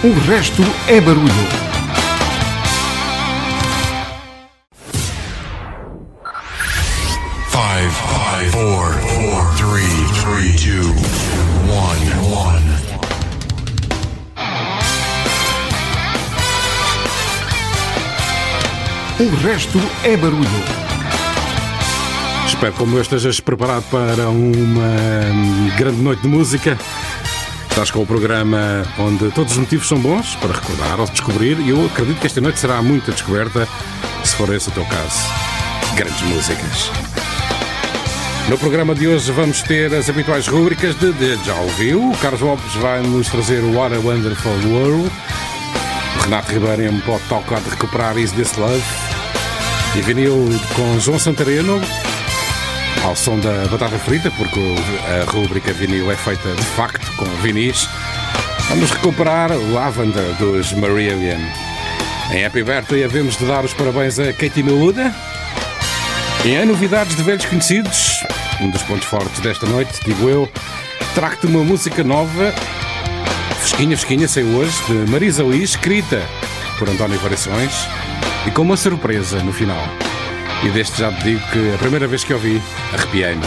O resto é barulho. Five, five, four, four, three, three, two, one, one. O resto é barulho. Espero como eu estejas preparado para uma hum, grande noite de música. Estás com o programa onde todos os motivos são bons para recordar ou descobrir, e eu acredito que esta noite será muita descoberta, se for esse o teu caso. Grandes músicas. No programa de hoje vamos ter as habituais rúbricas de, de Já ouviu. O Carlos Lopes vai nos trazer o What a Wonderful World. O Renato Ribeiro em pode tocar de recuperar Is This Love. E vinil com João Santareno ao som da batata frita, porque a rúbrica vinil é feita de facto com vinis. Vamos recuperar Lavender dos Marillion. Em Happy Birthday havemos de dar os parabéns a Katie Miúda. E em novidades de velhos conhecidos, um dos pontos fortes desta noite, digo eu, trago-te uma música nova, fresquinha, fresquinha, saiu hoje, de Marisa Lee, escrita por António Variações e com uma surpresa no final. E deste já te digo que a primeira vez que ouvi, arrepiei-me.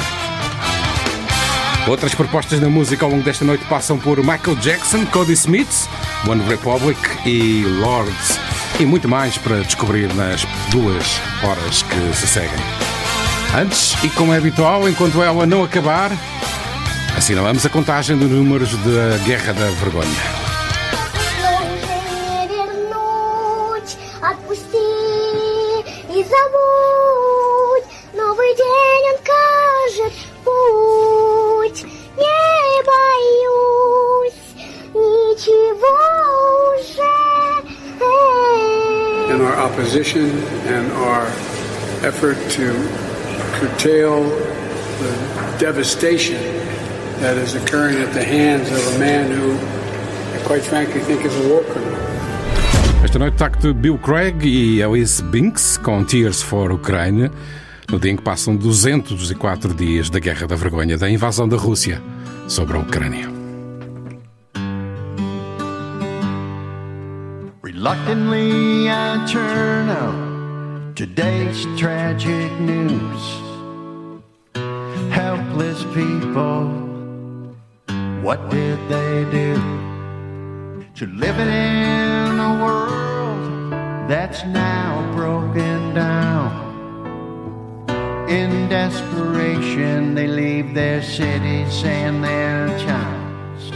Outras propostas na música ao longo desta noite passam por Michael Jackson, Cody Smith, One Republic e Lords. E muito mais para descobrir nas duas horas que se seguem. Antes, e como é habitual, enquanto ela não acabar, assinalamos a contagem dos números da Guerra da Vergonha. Effort to curtail the devastation that is occurring at the hands of a man who, I quite frankly, think is a war criminal. Esta noite tacto Bill Craig e Alice Binks com Tears for Ukraine, no dia em que passam 204 dias da Guerra da Vergonha, da invasão da Rússia sobre a Ucrânia. Reluctantly, I turn out today's tragic news. Helpless people, what did they do? To living in a world that's now broken down. In desperation, they leave their cities and their towns.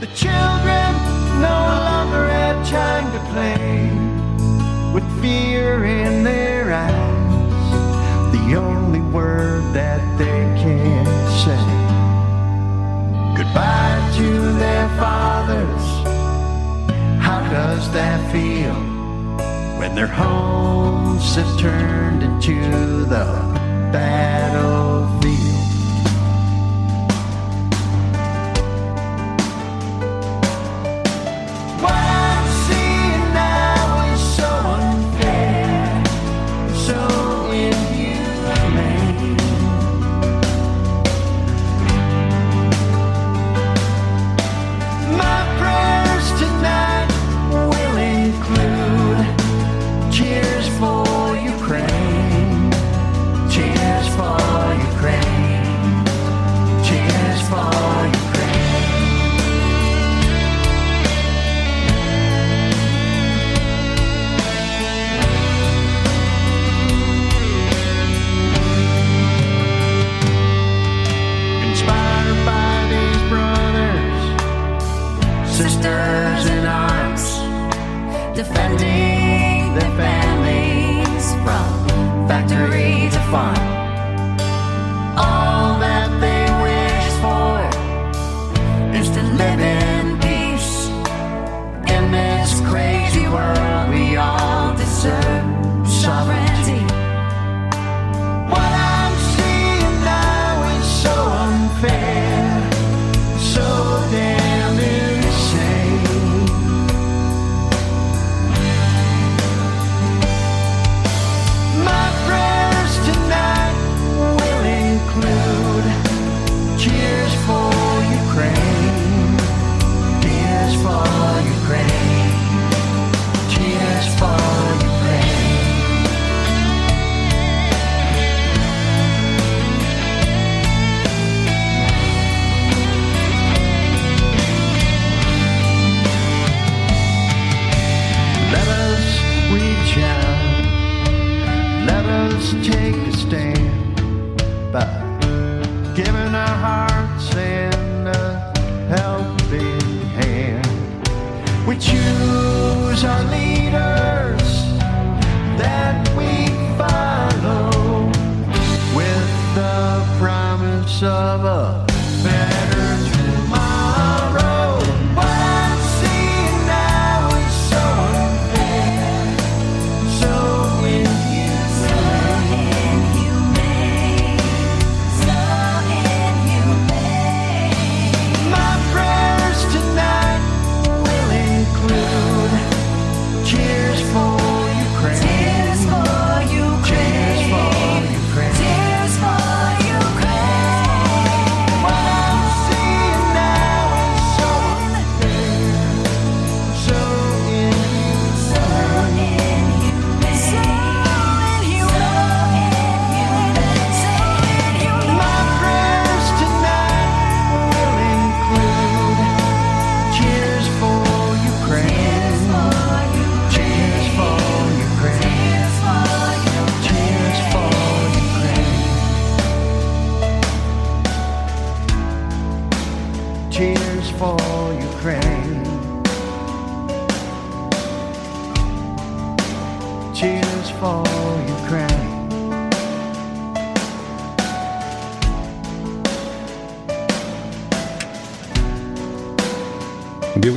The children no longer have time to play fear in their eyes. The only word that they can say goodbye to their fathers. How does that feel when their homes have turned into the battlefield?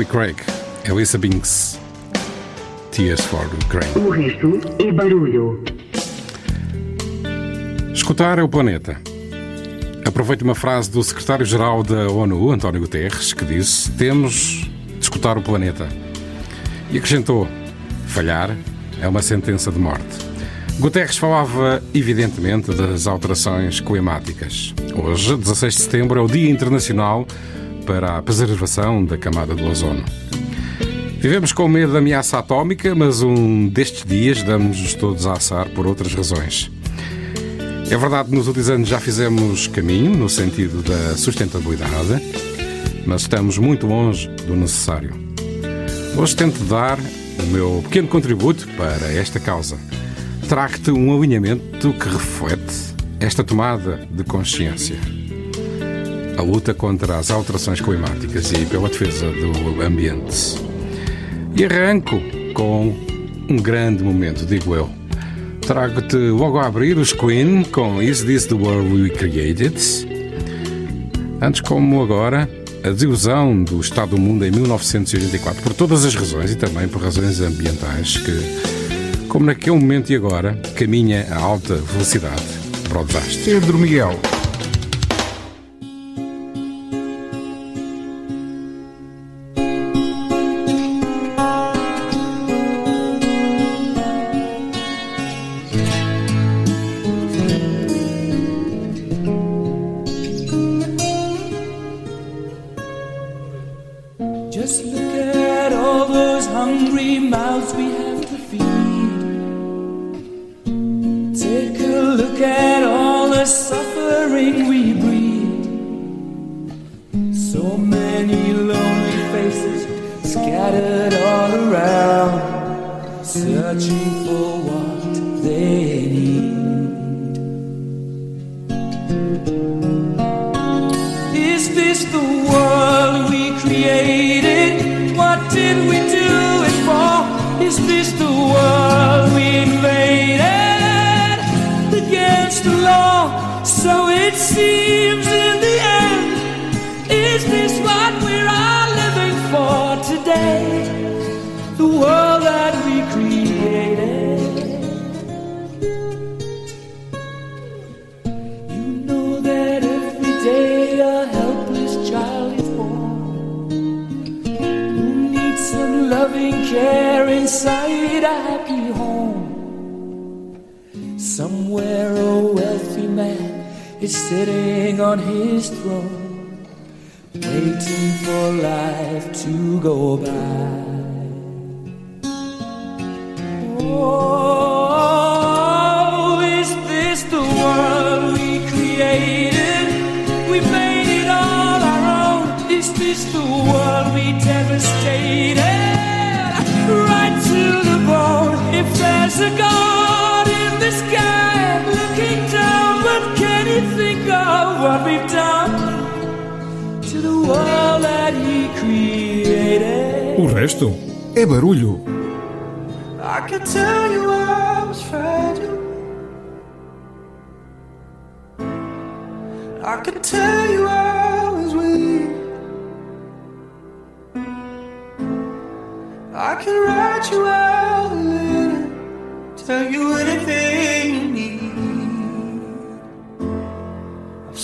Billy Craig, Elisa Binks, Tears for Ukraine. O resto é barulho. Escutar é o planeta. Aproveito uma frase do secretário-geral da ONU, António Guterres, que disse: Temos de escutar o planeta. E acrescentou: Falhar é uma sentença de morte. Guterres falava, evidentemente, das alterações climáticas. Hoje, 16 de setembro, é o Dia Internacional para a Preservação da Camada do Ozono. Vivemos com medo da ameaça atómica, mas um destes dias damos-nos todos a assar por outras razões. É verdade que nos últimos anos já fizemos caminho no sentido da sustentabilidade, mas estamos muito longe do necessário. Hoje tento dar o meu pequeno contributo para esta causa. Trago-te um alinhamento que reflete esta tomada de consciência. A luta contra as alterações climáticas e pela defesa do ambiente. E arranco com um grande momento, digo eu. Trago-te logo a abrir os Queen com Is This the World We Created? Antes como agora, a desilusão do Estado do Mundo em 1984, por todas as razões e também por razões ambientais, que, como naquele momento e agora, caminha a alta velocidade para o desastre. Pedro Miguel.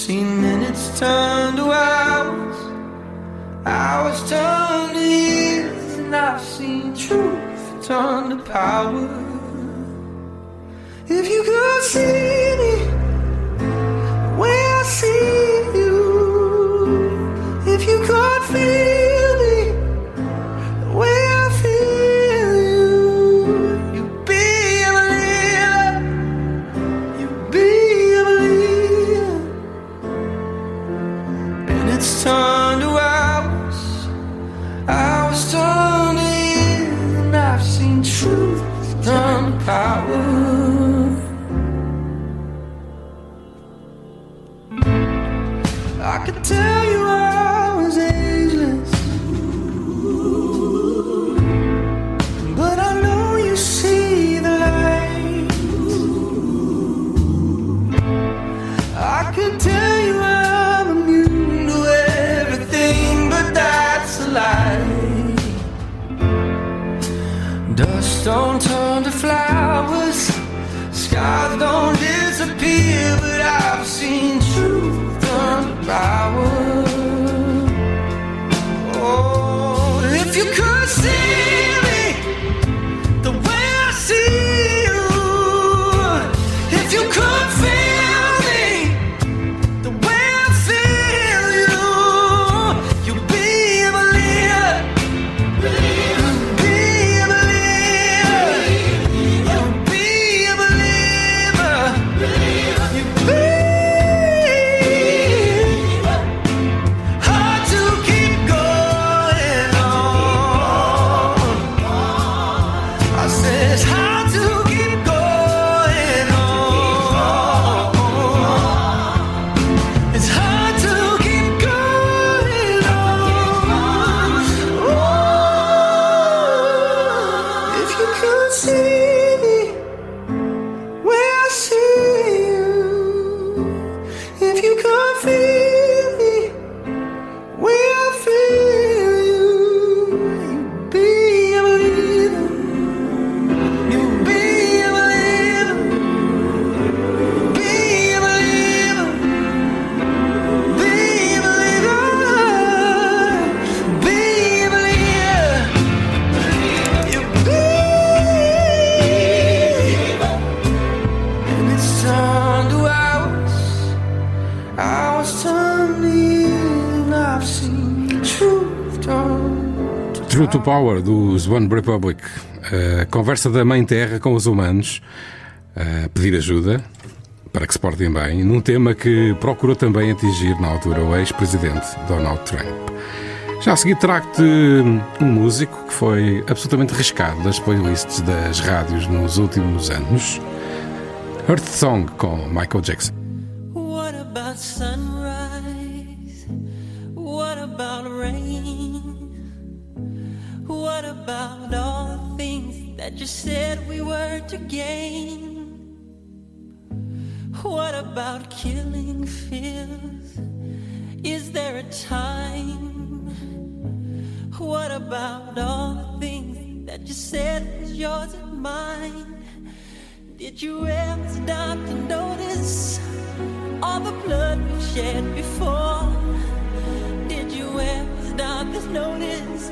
15 minutes turn to hours, hours turn to years, and I've seen truth turn to power. If you could see. Power dos One Republic. A conversa da Mãe Terra com os humanos. A pedir ajuda para que se portem bem. Num tema que procurou também atingir na altura o ex-presidente Donald Trump. Já a seguir trago-te um músico que foi absolutamente riscado das playlists das rádios nos últimos anos. Earth Song com Michael Jackson. What about? You said we were to gain? What about killing fears? Is there a time? What about all the things that you said was yours and mine? Did you ever stop to notice all the blood we shed before? Did you ever stop to notice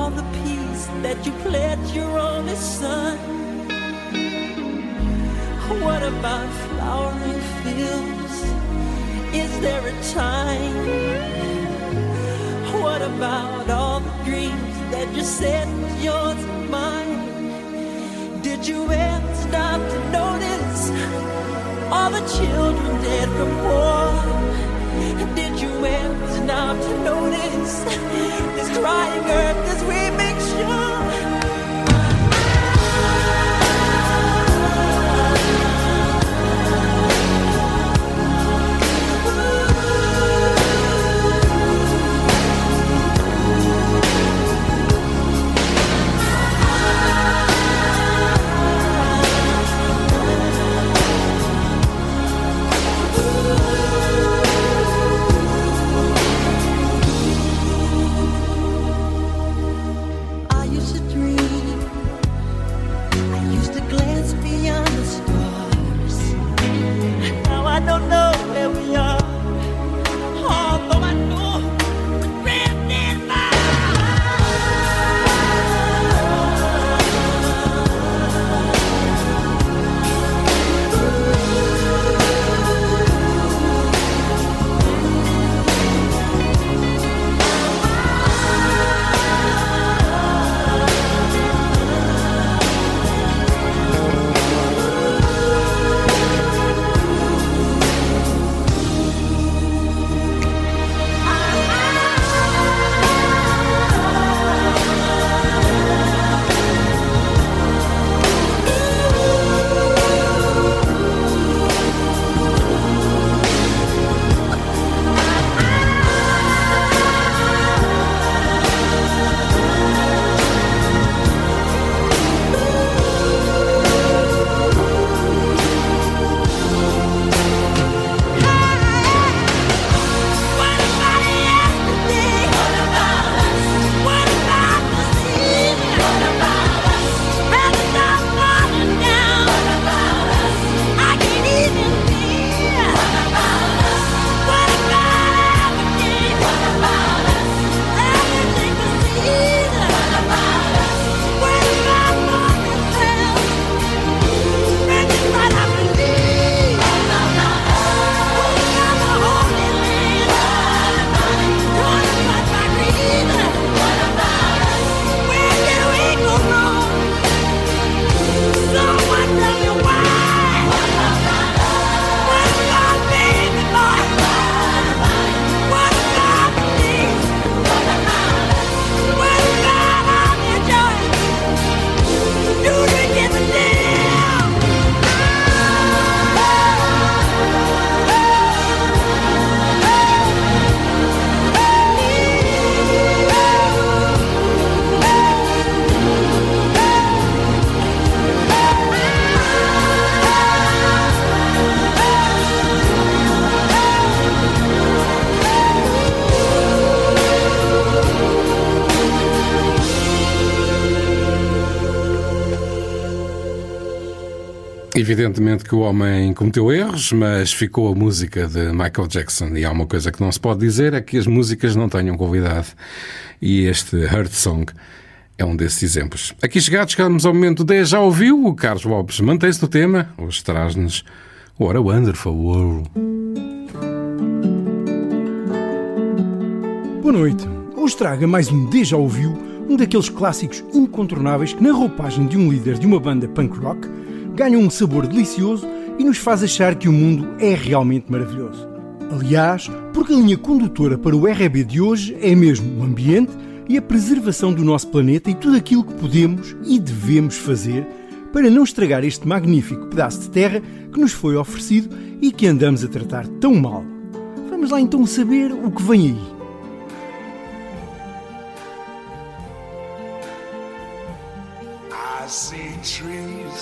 that you pledged your only son? What about flowering fields? Is there a time? What about all the dreams that you said was yours and mine? Did you ever stop to notice all the children dead from war? Did you ever stop to notice this crying earth as we Evidentemente que o homem cometeu erros, mas ficou a música de Michael Jackson. E há uma coisa que não se pode dizer: é que as músicas não tenham qualidade. E este Heart Song é um desses exemplos. Aqui chegados, chegamos ao momento de já ouviu. O Carlos Lopes mantém-se no tema, hoje traz-nos What a Wonderful World. Boa noite. Hoje traga mais um Deja Ouviu, um daqueles clássicos incontornáveis que, na roupagem de um líder de uma banda punk rock, ganha um sabor delicioso e nos faz achar que o mundo é realmente maravilhoso. Aliás, porque a linha condutora para o RB de hoje é mesmo o ambiente e a preservação do nosso planeta e tudo aquilo que podemos e devemos fazer para não estragar este magnífico pedaço de terra que nos foi oferecido e que andamos a tratar tão mal. Vamos lá então saber o que vem aí.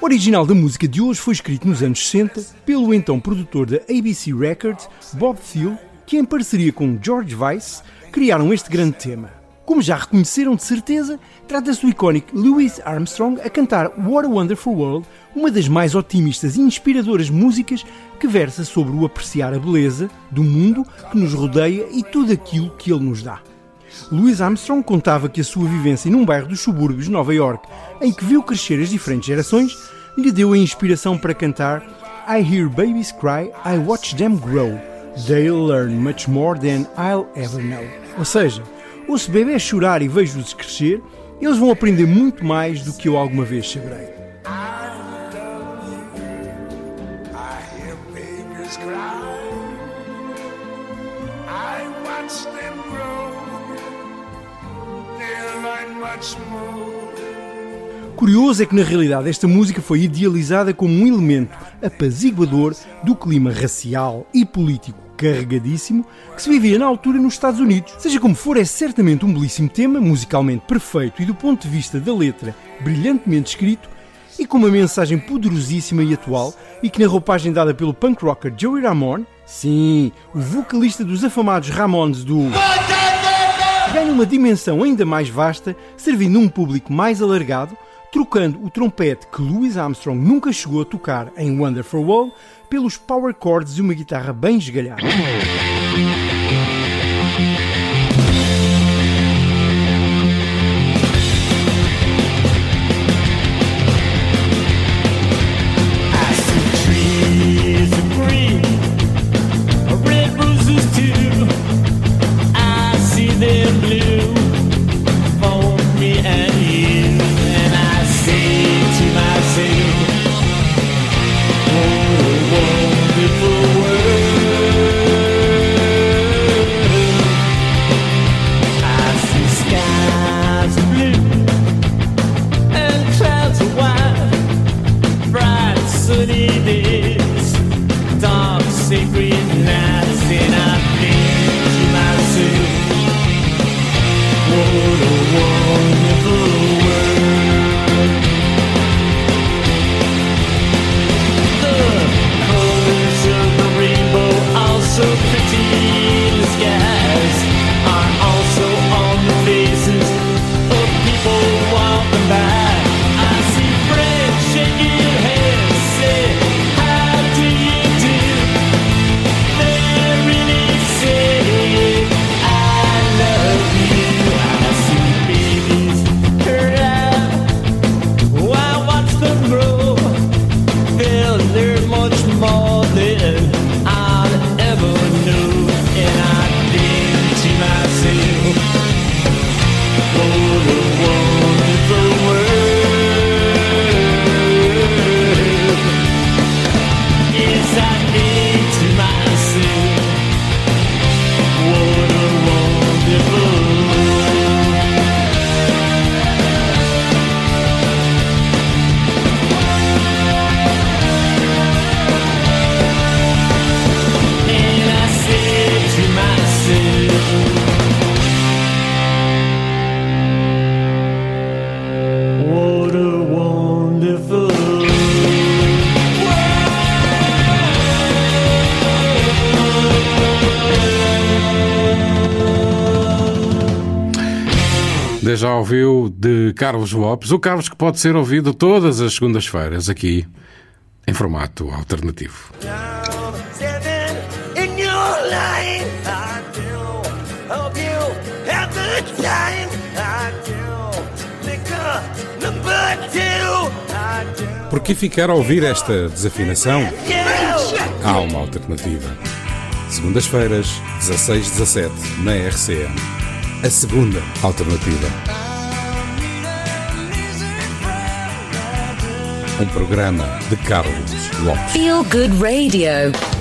O original da música de hoje foi escrito nos anos 60 pelo então produtor da ABC Records, Bob Thiel, que em parceria com George Weiss criaram este grande tema. Como já reconheceram de certeza, trata-se do icónico Louis Armstrong a cantar What a Wonderful World, uma das mais otimistas e inspiradoras músicas que versa sobre o apreciar a beleza do mundo que nos rodeia e tudo aquilo que ele nos dá. Louis Armstrong contava que a sua vivência num bairro dos subúrbios de Nova York, em que viu crescer as diferentes gerações, lhe deu a inspiração para cantar I hear babies cry, I watch them grow. They'll learn much more than I'll ever know. Ou seja, ouço bebês chorar e vejo-os crescer, eles vão aprender muito mais do que eu alguma vez saberei. Curioso é que na realidade esta música foi idealizada como um elemento apaziguador do clima racial e político carregadíssimo que se vivia na altura nos Estados Unidos. Seja como for, é certamente um belíssimo tema, musicalmente perfeito e do ponto de vista da letra, brilhantemente escrito e com uma mensagem poderosíssima e atual e que na roupagem dada pelo punk rocker Joey Ramone, sim, o vocalista dos afamados Ramones do ganha uma dimensão ainda mais vasta, servindo um público mais alargado, trocando o trompete que Louis Armstrong nunca chegou a tocar em Wonderful World pelos power chords de uma guitarra bem esgalhada. Carlos Lopes, o Carlos que pode ser ouvido todas as segundas-feiras aqui em formato alternativo. Por que ficar a ouvir esta desafinação? Há uma alternativa. Segundas-feiras, 16-17, na RCM. A segunda alternativa. Um programa de Carlos Lopes. Feel Good Radio.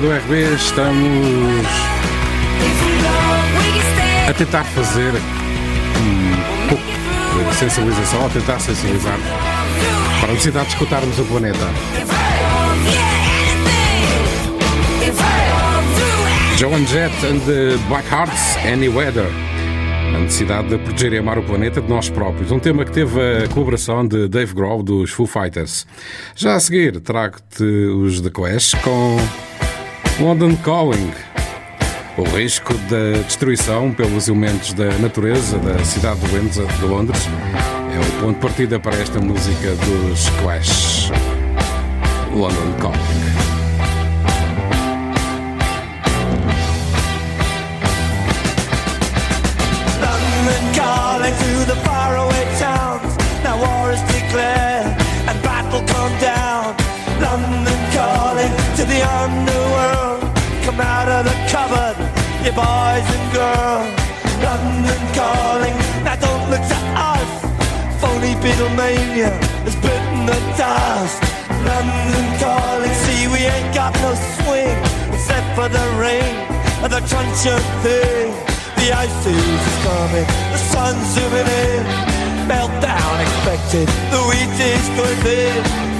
Do RB, estamos a tentar fazer um pouco de sensibilização, a tentar sensibilizar para a necessidade de escutarmos o planeta. Joan Jett and the Black Hearts, Any Weather. A necessidade de proteger e amar o planeta de nós próprios. Um tema que teve a colaboração de Dave Grohl dos Foo Fighters. Já a seguir, trago-te os The Clash com London Calling. O risco da destruição pelos elementos da natureza da cidade de Londres é o ponto de partida para esta música dos Clash. London Calling. You boys and girls. London calling, now don't look to us. Phony Beatlemania has bitten the dust. London calling, see we ain't got no swing except for the rain and the crunch of thing. The ice is coming, the sun's zooming in. Meltdown expected, the wheat is going.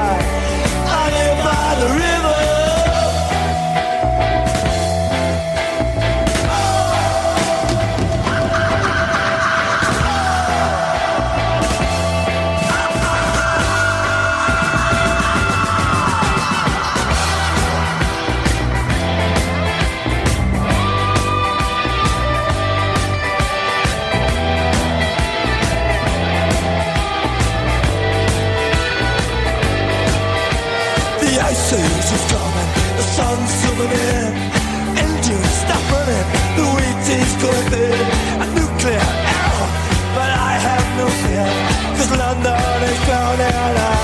zooming in. Engines stop running, the wheat is going. A nuclear error, but I have no fear, cause London is drowning. I,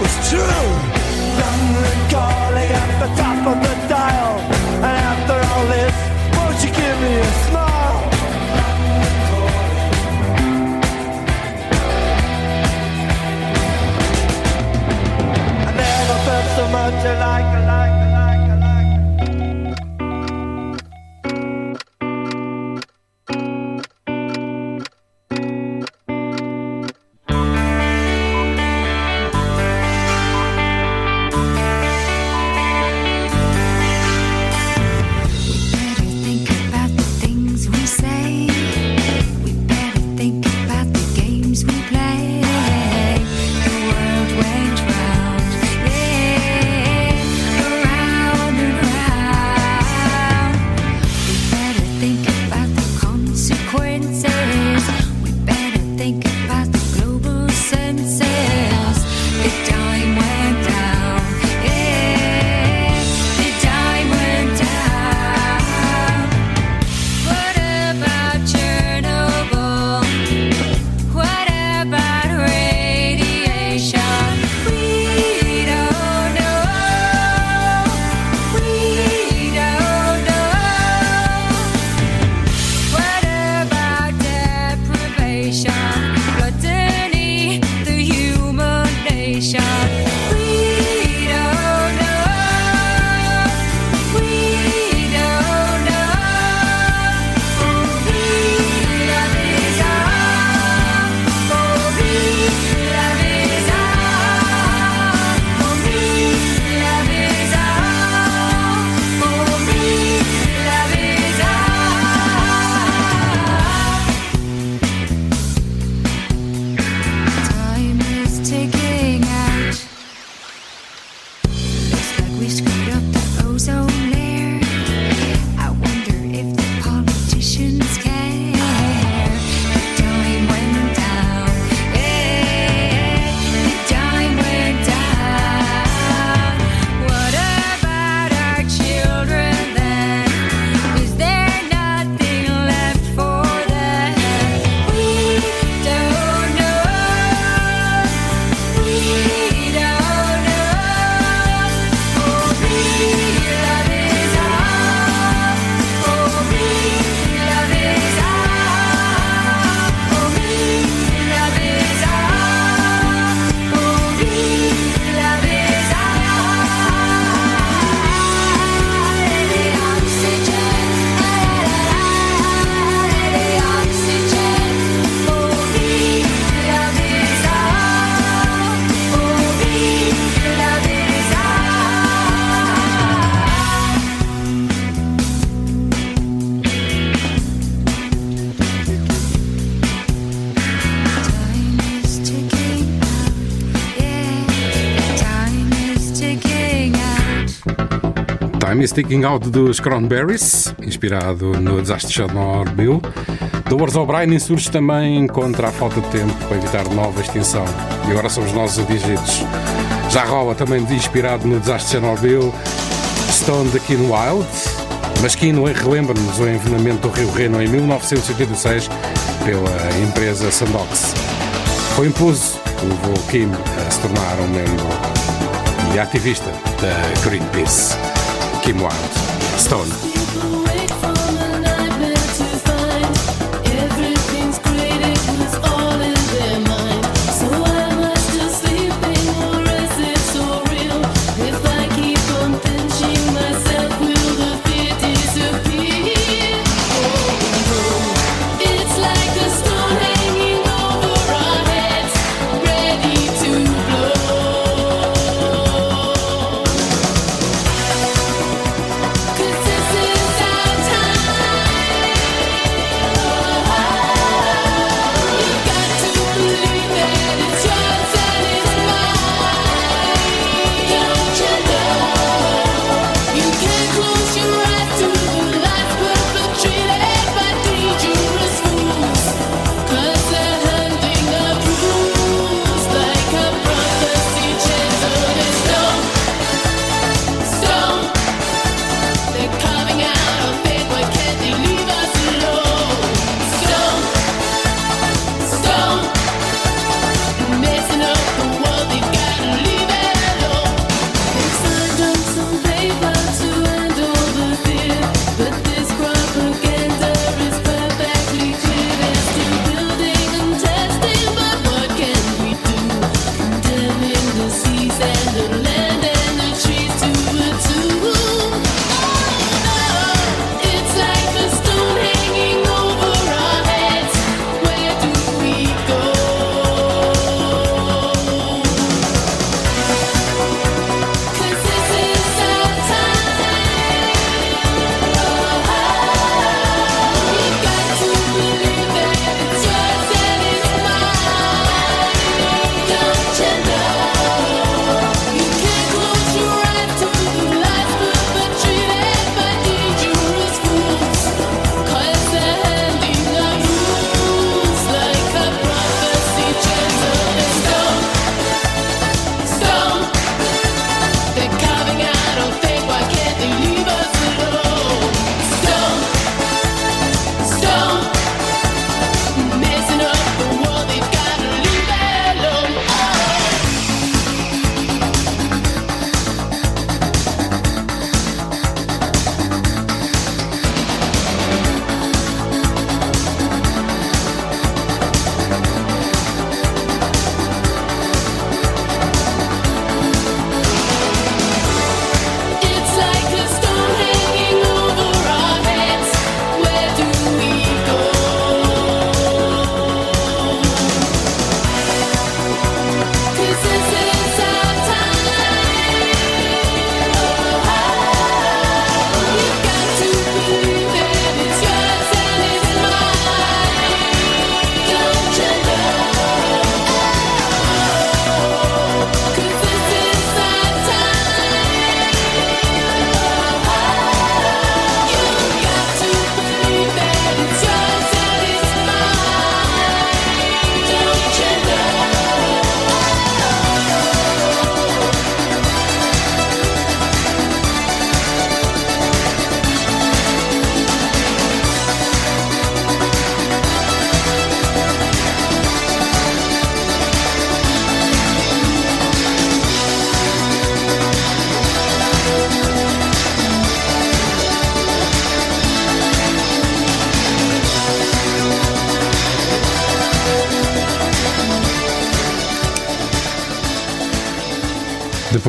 was true. London calling at the top of the dial. Sticking Out dos Cranberries, inspirado no desastre de Chernobyl. Dolores O'Brien insurge também contra a falta de tempo para evitar nova extinção. E agora somos nós os abdigidos. Já rola também inspirado no desastre de Chernobyl, Stone de Keen Wild. Mas Kino relembra-nos o envenenamento do Rio Reno em 1986 pela empresa Sandox. Foi impulso que levou Kim a se tornar um membro e ativista da Greenpeace. Kim Wilde. Stone.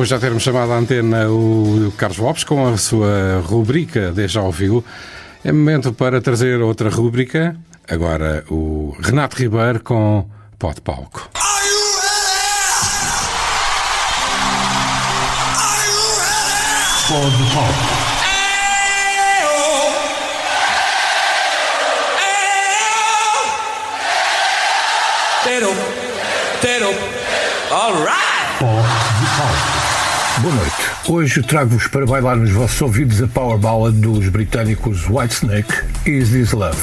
Depois de já termos chamado à antena o Carlos Lopes com a sua rubrica Deixa Ouviu, é momento para trazer outra rubrica. Agora o Renato Ribeiro com Pode Palco. Pode de Palco. Boa noite. Hoje trago-vos para bailar nos vossos ouvidos a power ballad dos britânicos Whitesnake, Is This Love.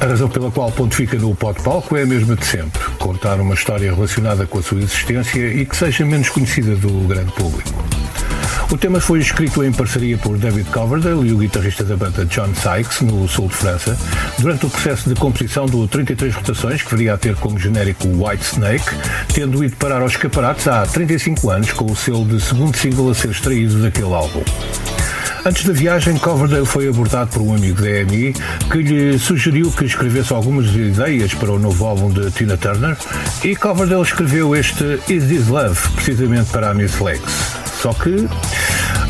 A razão pela qual pontifica no pod palco é a mesma de sempre: contar uma história relacionada com a sua existência e que seja menos conhecida do grande público. O tema foi escrito em parceria por David Coverdale e o guitarrista da banda John Sykes, no sul de França, durante o processo de composição do 33 rotações, que viria a ter como genérico White Snake, tendo ido parar aos escaparates há 35 anos, com o selo de segundo single a ser extraído daquele álbum. Antes da viagem, Coverdale foi abordado por um amigo da EMI que lhe sugeriu que escrevesse algumas ideias para o novo álbum de Tina Turner e Coverdale escreveu este Is This Love, precisamente para a Miss Legs. Só que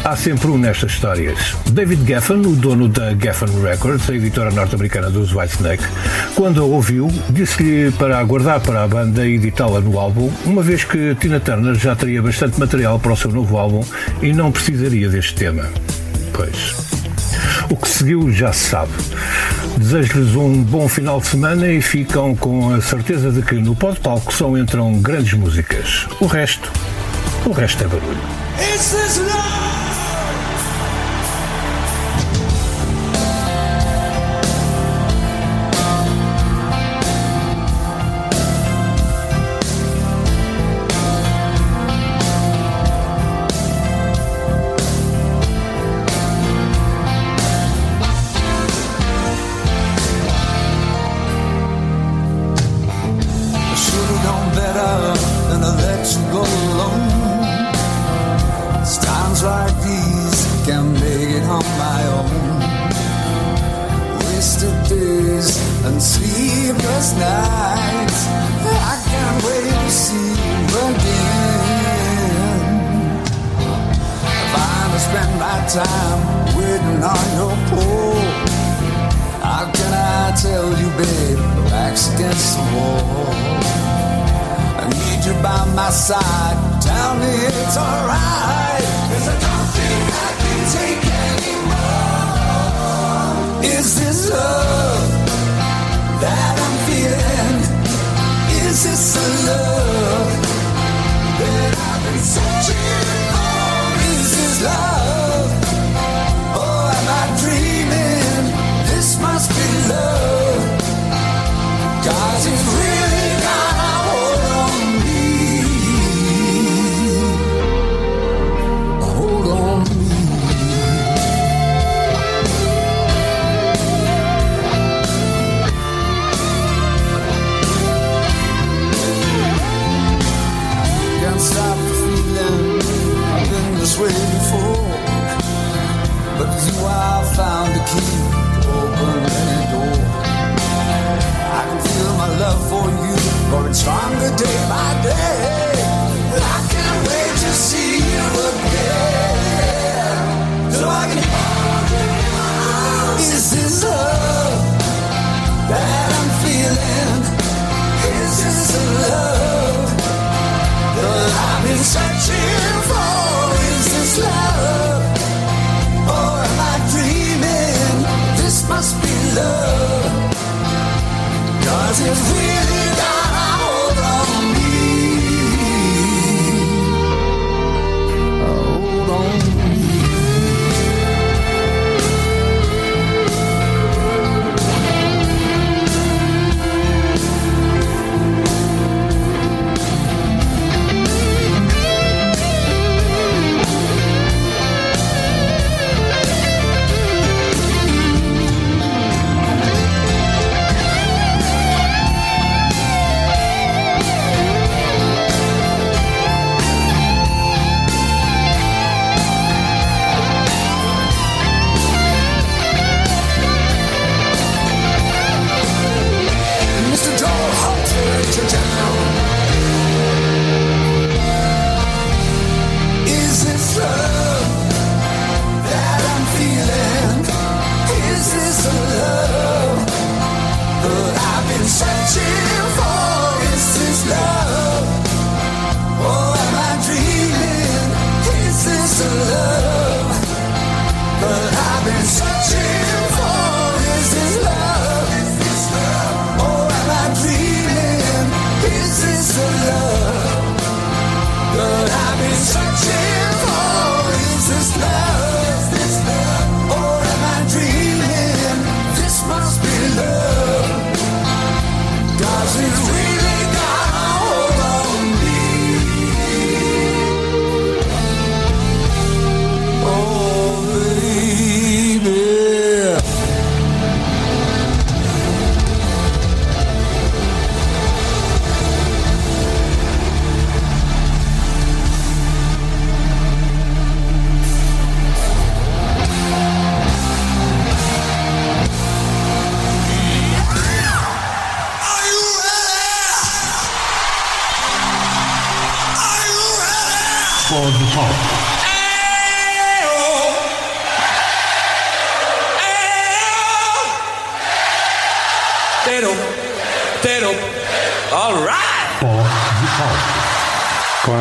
há sempre um nestas histórias. David Geffen, o dono da Geffen Records, a editora norte-americana dos Whitesnake, quando a ouviu, disse-lhe para aguardar para a banda editá-la no álbum, uma vez que Tina Turner já teria bastante material para o seu novo álbum e não precisaria deste tema. Pois. O que seguiu já se sabe. Desejo-lhes um bom final de semana e ficam com a certeza de que no pós-palco só entram grandes músicas. O resto, o resto é barulho.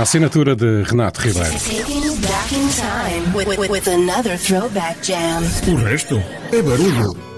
assinatura de Renato Ribeiro. O resto é barulho.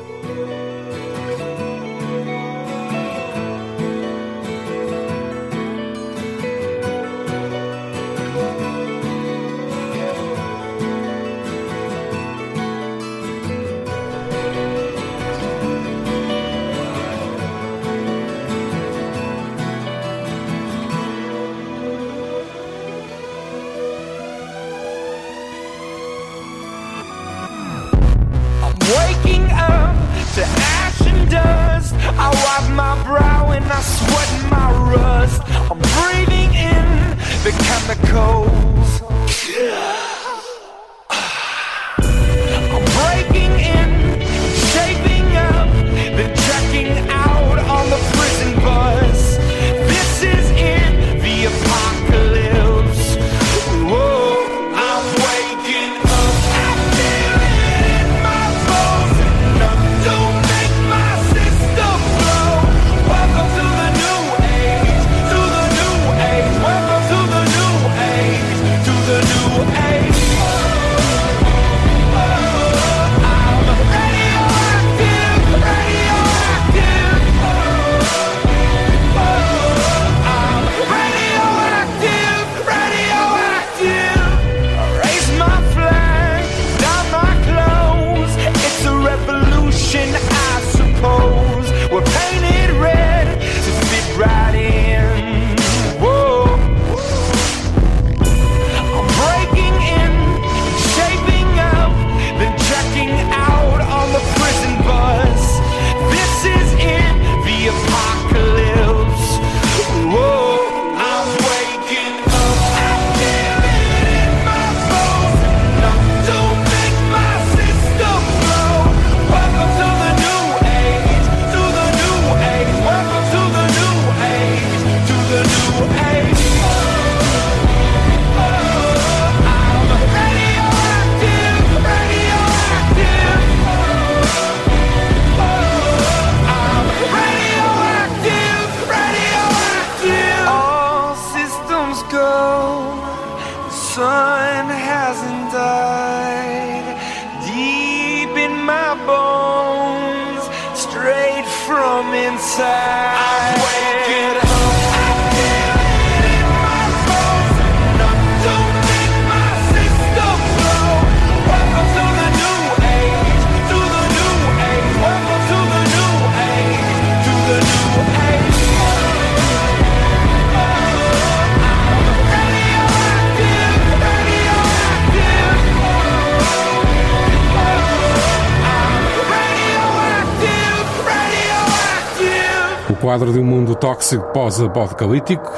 de um mundo tóxico pós-apocalíptico.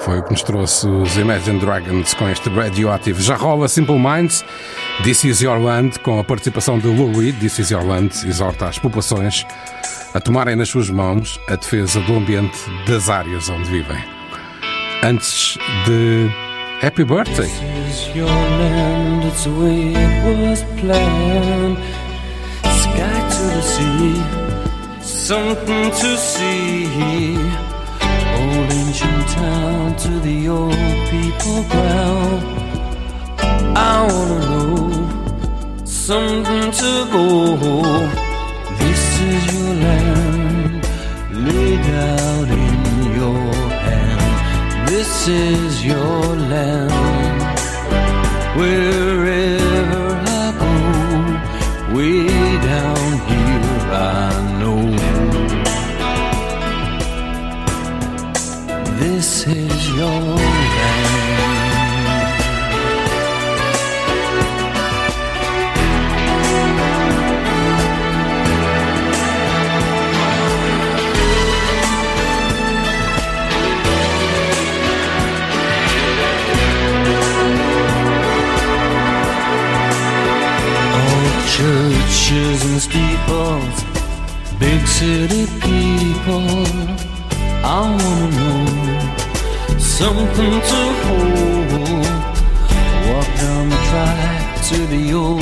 Foi o que nos trouxe os Imagine Dragons com este Radioactive. Já rola Simple Minds, This Is Your Land, com a participação de Lou Reed. This Is Your Land exorta as populações a tomarem nas suas mãos a defesa do ambiente das áreas onde vivem. Antes de Happy Birthday! This something to see. Old ancient town to the old people well. I wanna know something to go. This is your land, laid out in your hand. This is your land. Where city people. I wanna know something to hold. Walk down the track to the old.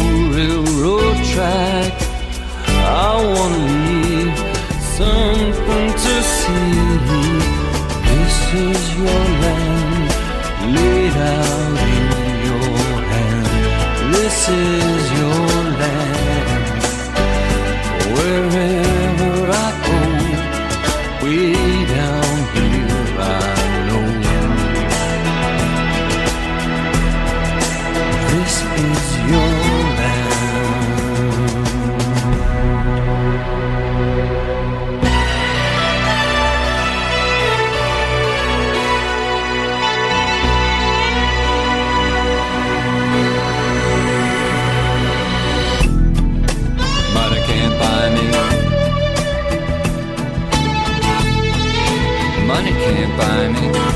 by me.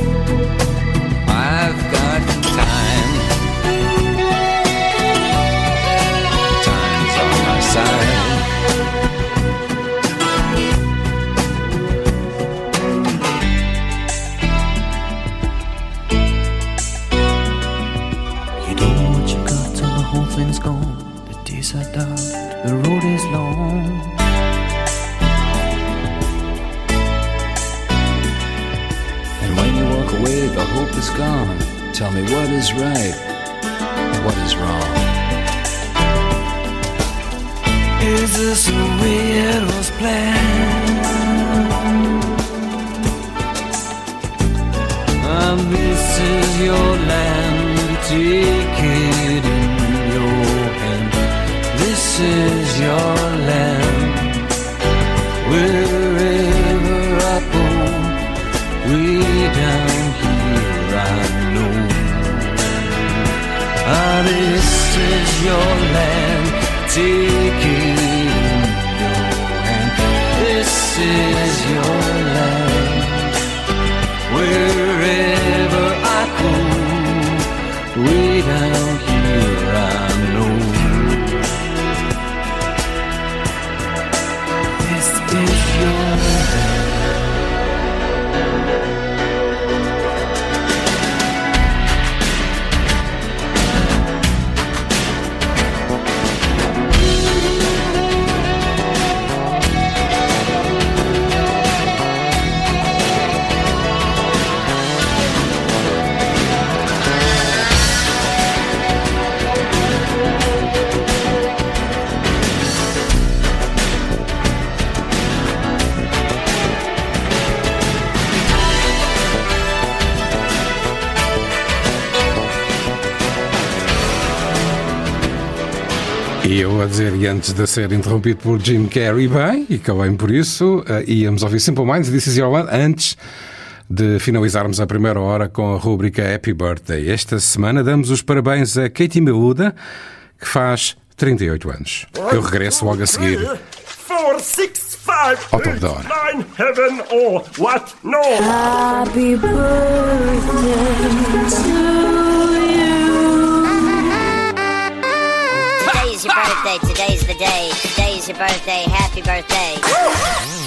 antes de ser interrompido por Jim Carrey, bem, e bem por isso, uh, íamos ouvir Simple Minds e This Is Your antes de finalizarmos a primeira hora com a rúbrica Happy Birthday. Esta semana damos os parabéns a Katie Meúda, que faz 38 anos. Eu regresso logo a seguir. Four, six, five, ao hora. Nine, heaven, oh, what? No! Happy birthday birthday. Today's the day. Today's your birthday. Happy birthday.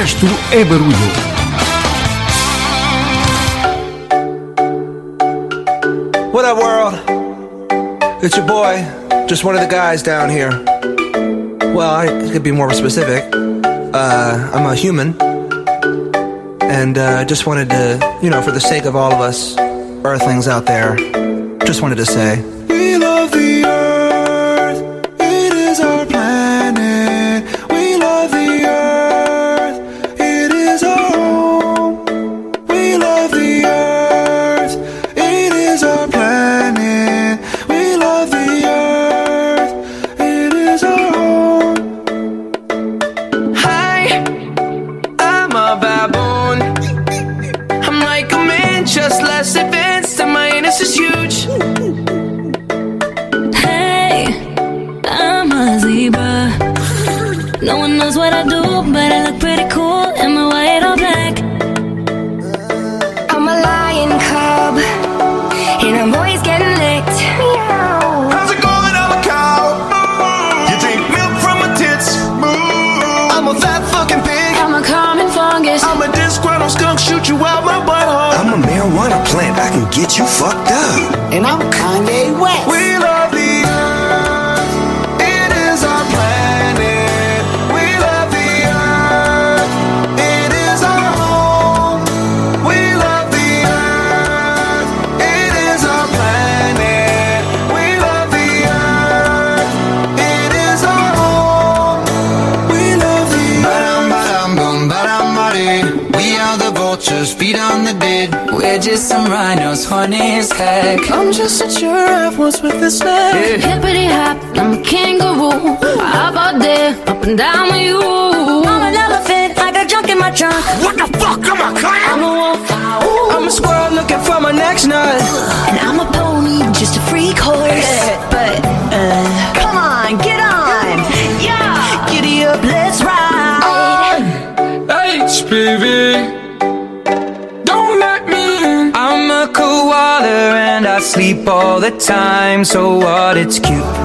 Resto é barulho. What up, world? It's your boy, just one of the guys down here. Well, I could be more specific. Uh, I'm a human. And uh, just wanted to, you know, for the sake of all of us earthlings out there, just wanted to say. We love the earth. I can get you fucked up. And I'm Kanye West. We love the earth. It is our planet. We love the earth. It is our home. We love the earth. It is our planet. We love the earth. It is our home. We love the Ba-dum, ba-dum, boom, ba-dum. We are the vultures, feet on the dead. We're just some rhinos, horny as heck. I'm just a giraffe, what's with this neck? Yeah. Hippity hop, I'm a kangaroo. Up out there, up and down with you. I'm an elephant, I got junk in my trunk. What the fuck am I, clown? I'm a wolf. Ooh. I'm a squirrel looking for my next nut. And I'm a pony, just a freak horse. Yeah, but, uh, come on, get on. Yeah, giddy up, let's ride. On HPV. Sleep all the time. So what? It's cute.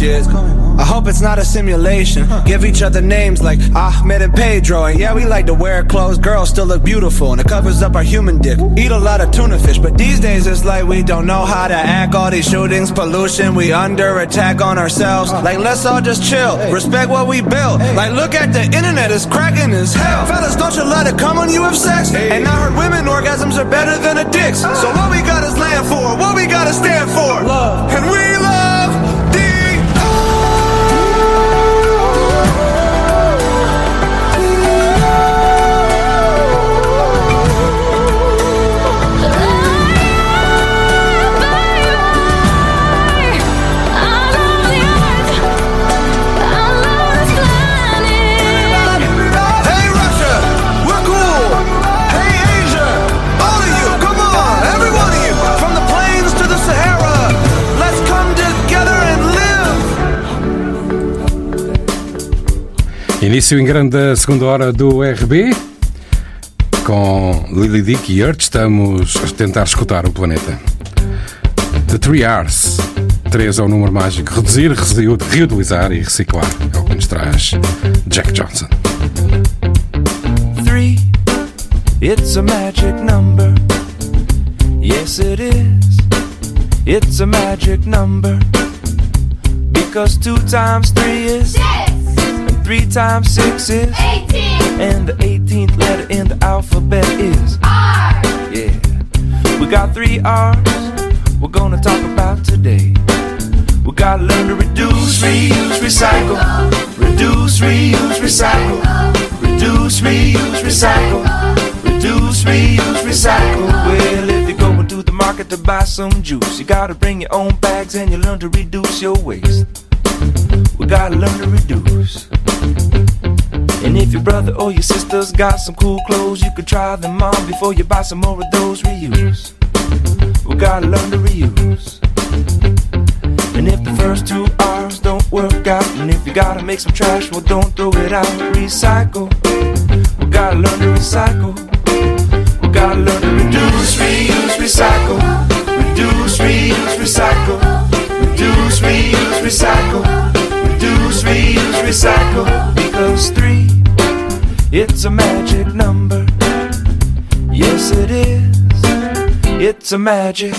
Shit. I hope it's not a simulation. Give each other names like Ahmed and Pedro. And yeah, we like to wear clothes. Girls still look beautiful and it covers up our human dick. Eat a lot of tuna fish, but these days it's like we don't know how to act. All these shootings, pollution, we under attack on ourselves. Like, let's all just chill. Respect what we built. Like, look at the internet, it's cracking as hell. Fellas, don't you let it come when you have sex. And I heard women orgasms are better than a dick's. So what we got is land for, what we gotta stand for. Love. Love Início em grande da segunda hora do RB. Com Lily Dick e Earth estamos a tentar escutar o planeta. The Three R's. Três é o número mágico. Reduzir, reutilizar e reciclar. É o que nos traz Jack Johnson. Three, it's a magic number. Yes, it is. It's a magic number. Because two times three is six. Three times six is eighteen. And the 18th letter in the alphabet is R. Yeah. We got three R's we're gonna talk about today. We gotta learn to reduce, reuse, recycle. Reduce, reuse, recycle. Reduce, reuse, recycle. Reduce, reuse, recycle. Well, if you're going to the market to buy some juice, you gotta bring your own bags and you learn to reduce your waste. We gotta learn to reduce. And if your brother or your sister's got some cool clothes, you could try them on before you buy some more of those reuse. We gotta learn to reuse. And if the first two R's don't work out, and if you gotta make some trash, well, don't throw it out. Recycle. We gotta learn to recycle. We gotta learn to reduce, reuse, recycle. Reduce, reuse, recycle. Reduce, reuse, recycle. Reuse, recycle. Because three, it's a magic number. Yes, it is. It's a magic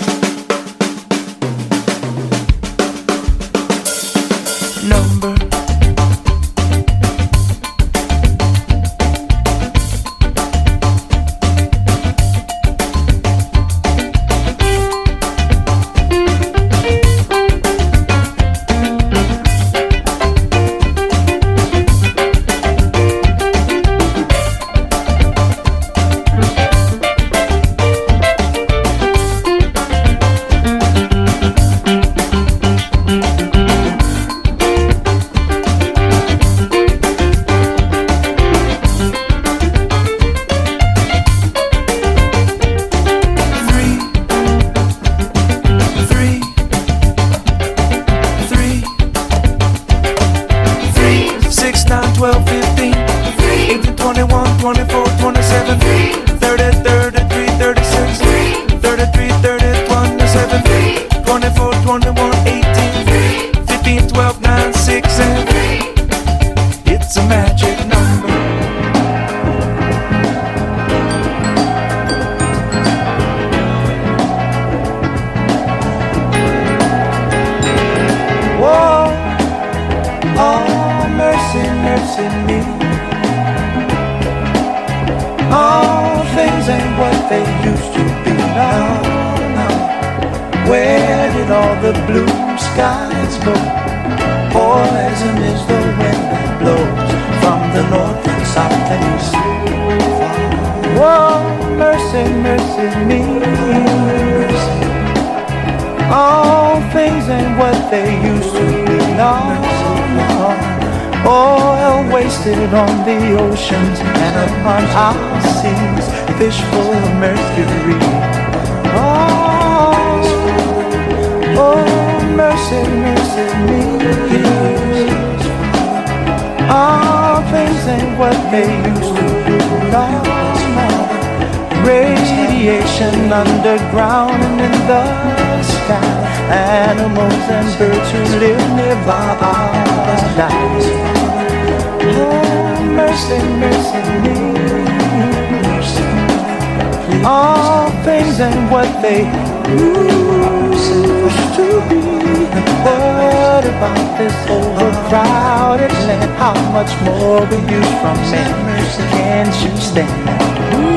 number. What they used to be. No. Oil wasted on the oceans and upon our seas, fish full of mercury. Oh, oh, mercy, mercy me. All things ain't what they used to be. No. Radiation underground and in the sky. Animals and birds who live nearby are dying. Oh, mercy, mercy me. All things ain't what they used to be. What about this overcrowded land? How much more will you from me? Can't you stand?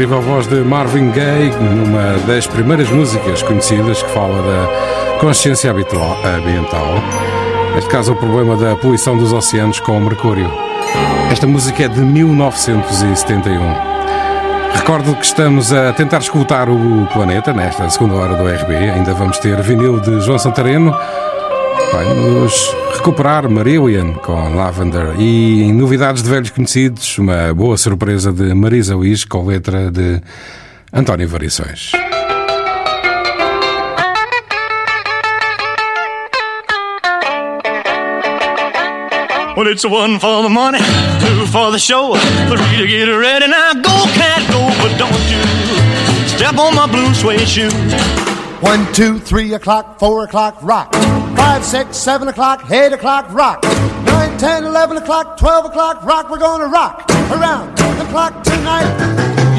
Incrível voz de Marvin Gaye, numa das primeiras músicas conhecidas que fala da consciência ambiental. Neste caso, o problema da poluição dos oceanos com o mercúrio. Esta música é de 1971. Recordo que estamos a tentar escutar o planeta nesta segunda hora do RB. Ainda vamos ter vinil de João Santareno. Vai nos recuperar Marillion com Lavender e em novidades de velhos conhecidos, uma boa surpresa de Marisa Luís com letra de António Variações. Well, it's one for the money, two for the show, three to get ready. Now go, cat, go, but don't you step on my blue suede shoe. One, two, three o'clock, four o'clock, rock. Five, six, seven o'clock, eight o'clock, rock. Nine, ten, eleven o'clock, twelve o'clock, rock. We're gonna rock around the clock tonight.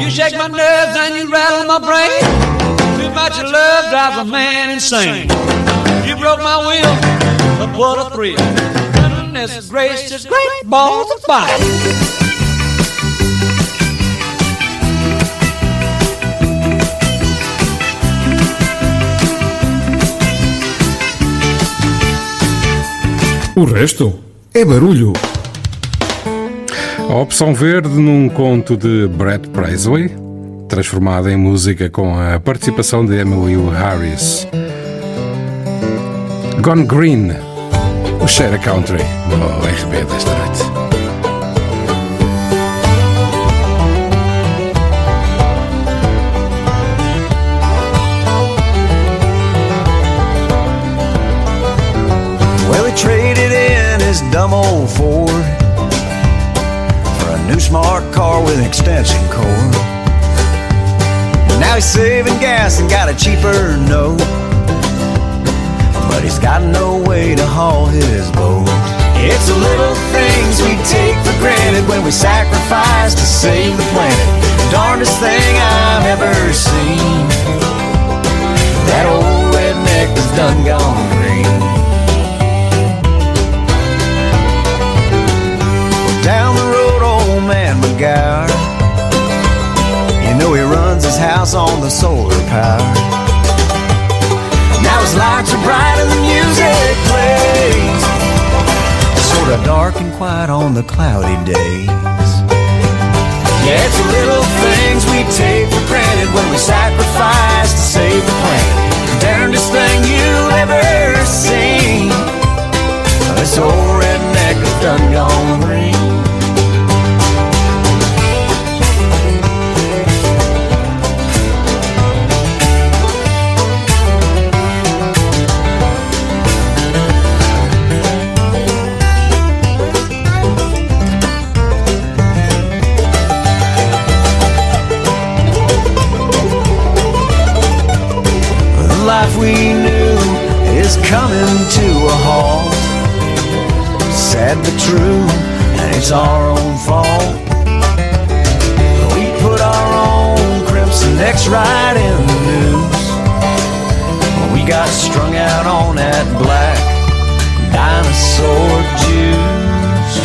You shake my nerves and you rattle my brain. Too much of love drives a man insane. You broke my will, but what a thrill. Goodness gracious, great balls of fire. O resto é barulho. A opção verde num conto de Brett Presley, transformada em música com a participação de Emily Harris. Gone Green, o Share Country, no RB desta noite. Smart car with an extension cord. Now he's saving gas and got a cheaper note. But he's got no way to haul his boat. It's the little things we take for granted when we sacrifice to save the planet. The Darndest thing I've ever seen. That old redneck is done gone green. Man You know he runs his house on the solar power. Now his lights are bright and the music plays. Sort of dark and quiet on the cloudy days. Yeah, it's the little things we take for granted when we sacrifice to save the planet. Darndest thing you'll ever seen. This old redneck is done gone green. Coming to a halt. Sad but true, and it's our own fault. We put our own crimson necks right in the news. We got strung out on that black dinosaur juice.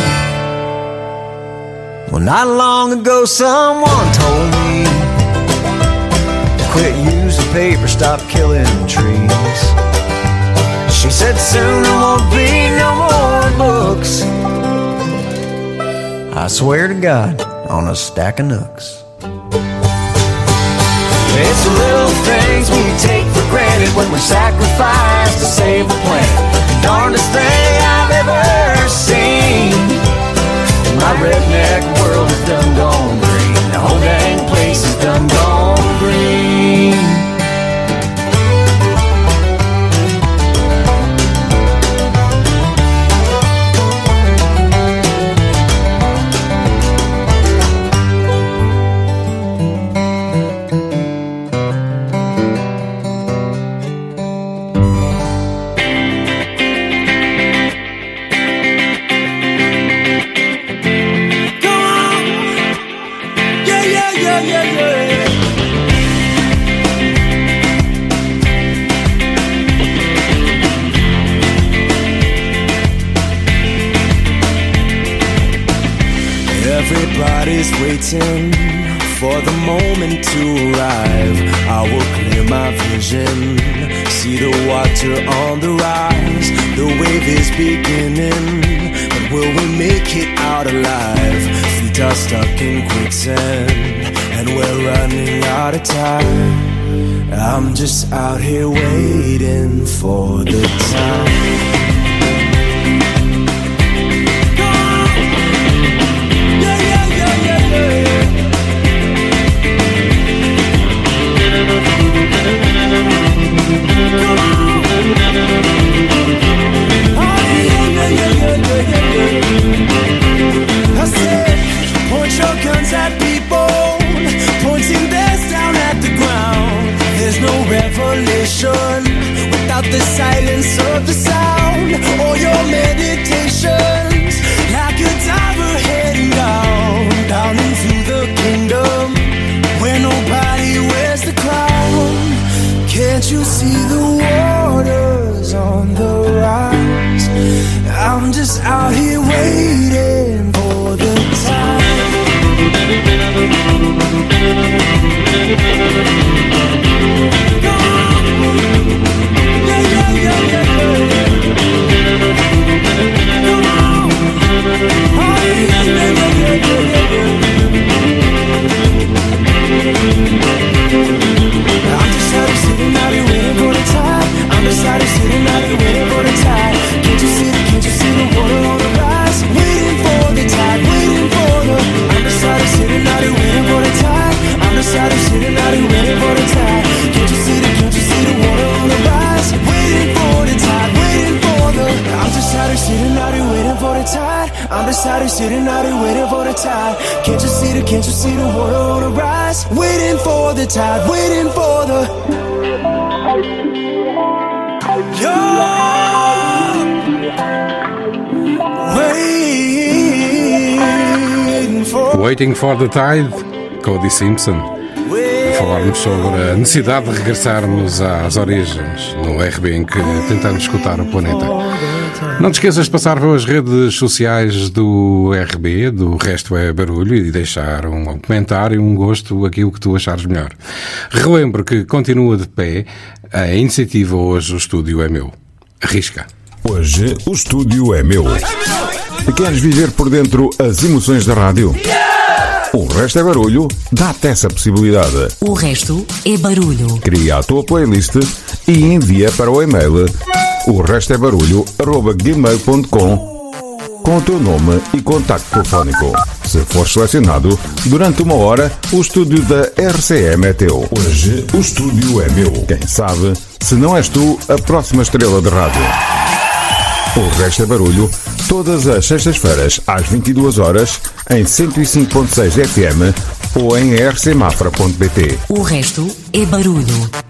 Well, not long ago, someone told me to quit using paper, stop killing trees. She said soon there won't be no more books. I swear to God, on a stack of nooks. It's the little things we take for granted when we sacrifice to save the planet. Darndest thing I've ever seen. My redneck waiting for the moment to arrive. I will clear my vision, see the water on the rise. The wave is beginning, but will we make it out alive? Feet are stuck in quicksand, and we're running out of time. I'm just out here waiting for the time. Without the silence of the sound or your meditations. Like a diver heading down, down into the kingdom where nobody wears the crown. Can't you see the waters on the rise? I'm just out here waiting out here sitting out here waiting for the tide. Can't you see the, can't you see the water on the rise? Waiting for the tide, waiting for the. For. Waiting for the Tide, Cody Simpson. Falarmos sobre a necessidade de regressarmos às origens no RB em que tentamos escutar o planeta. Não te esqueças de passar pelas redes sociais do RB, do Resto é Barulho, e deixar um comentário, um gosto, aquilo que tu achares melhor. Relembro que continua de pé a iniciativa Hoje o Estúdio é Meu. Arrisca. Hoje o estúdio é meu. Queres viver por dentro as emoções da rádio? O resto é barulho, dá-te essa possibilidade. O resto é barulho. Cria a tua playlist e envia para o e-mail o resto é barulho gmail.com com o teu nome e contacto telefónico. Se for selecionado, durante uma hora, o estúdio da RCM é teu. Hoje o estúdio é meu. Quem sabe, se não és tu, a próxima estrela de rádio. O resto é barulho, todas as sextas-feiras, às 22 horas, em 105.6 FM ou em rcmafra.pt. O resto é barulho.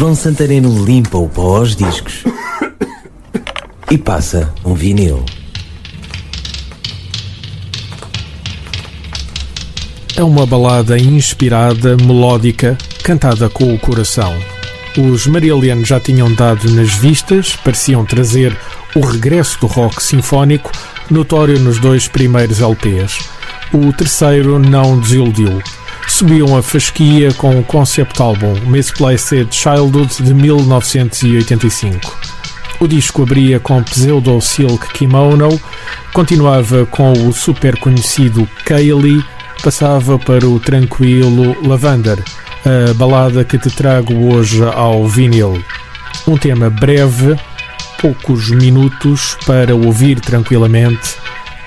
João Santareno limpa o pó aos discos e passa um vinil. É uma balada inspirada, melódica, cantada com o coração. Os Marillion já tinham dado nas vistas, pareciam trazer o regresso do rock sinfónico, notório nos dois primeiros LPs. O terceiro não desiludiu subiam a fasquia com o concept álbum Misplaced Childhood de 1985. O disco abria com Pseudo Silk Kimono, continuava com o super conhecido Kaylee, passava para o tranquilo Lavander, a balada que te trago hoje ao vinil. Um tema breve, poucos minutos para ouvir tranquilamente,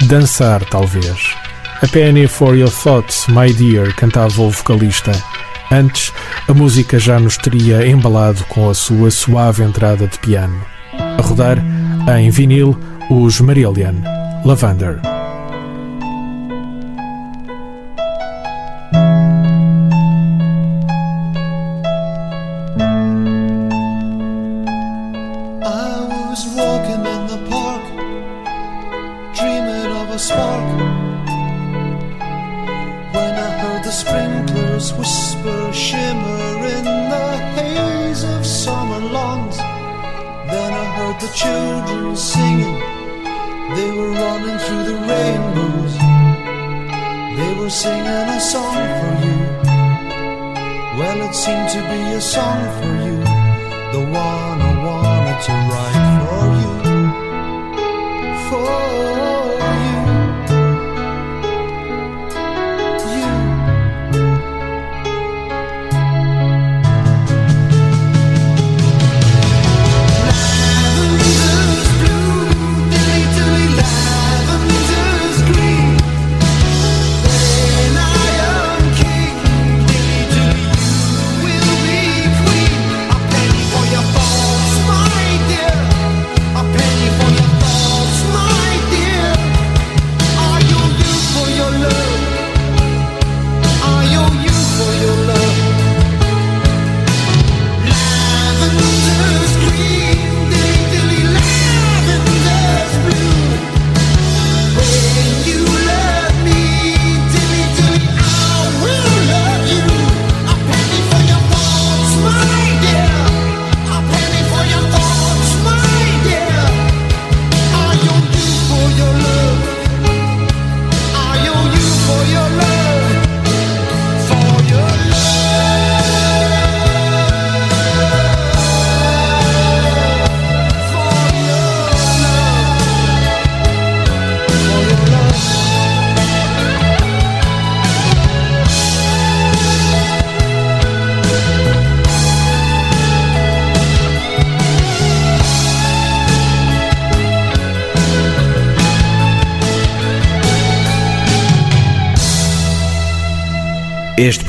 dançar talvez. A Penny for Your Thoughts, My Dear, cantava o vocalista. Antes, a música já nos teria embalado com a sua suave entrada de piano. A rodar, em vinil, os Marillion, Lavender.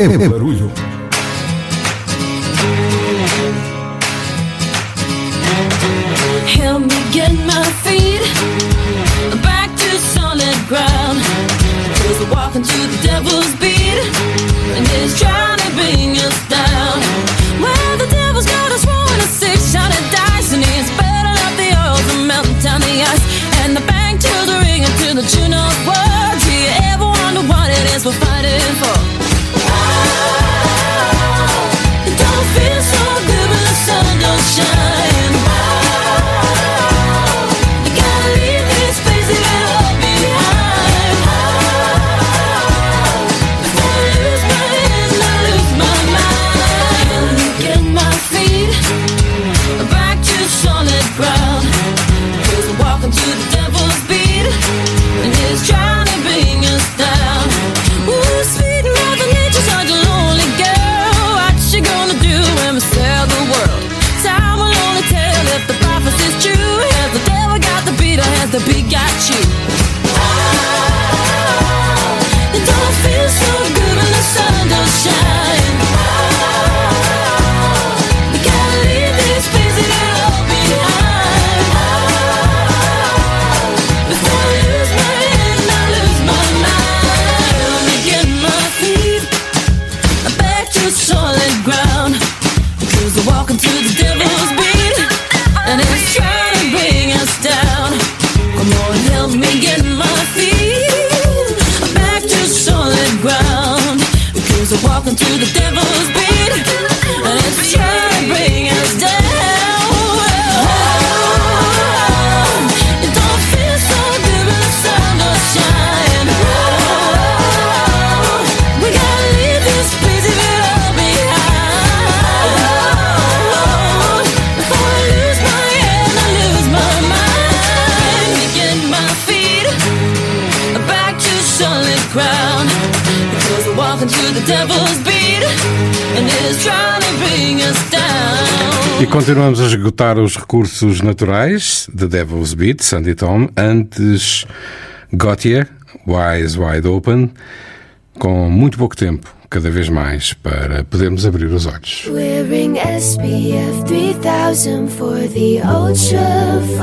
é barulho. Continuamos a esgotar os recursos naturais de Devil's Beat, Sandy Tom. Antes, Gotye, Wise Wide Open, com muito pouco tempo, cada vez mais, para podermos abrir os olhos. Wearing SPF 3000 for the ultraviolet.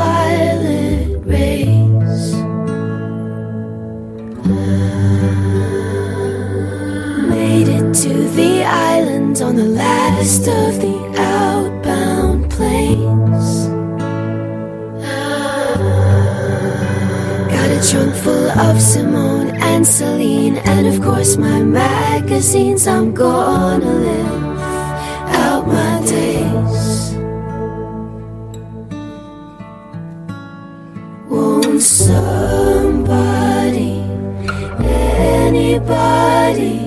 To the island on the last of the outbound planes. Got a trunk full of Simone and Celine, and of course my magazines. I'm gonna live out my days. Won't somebody, anybody,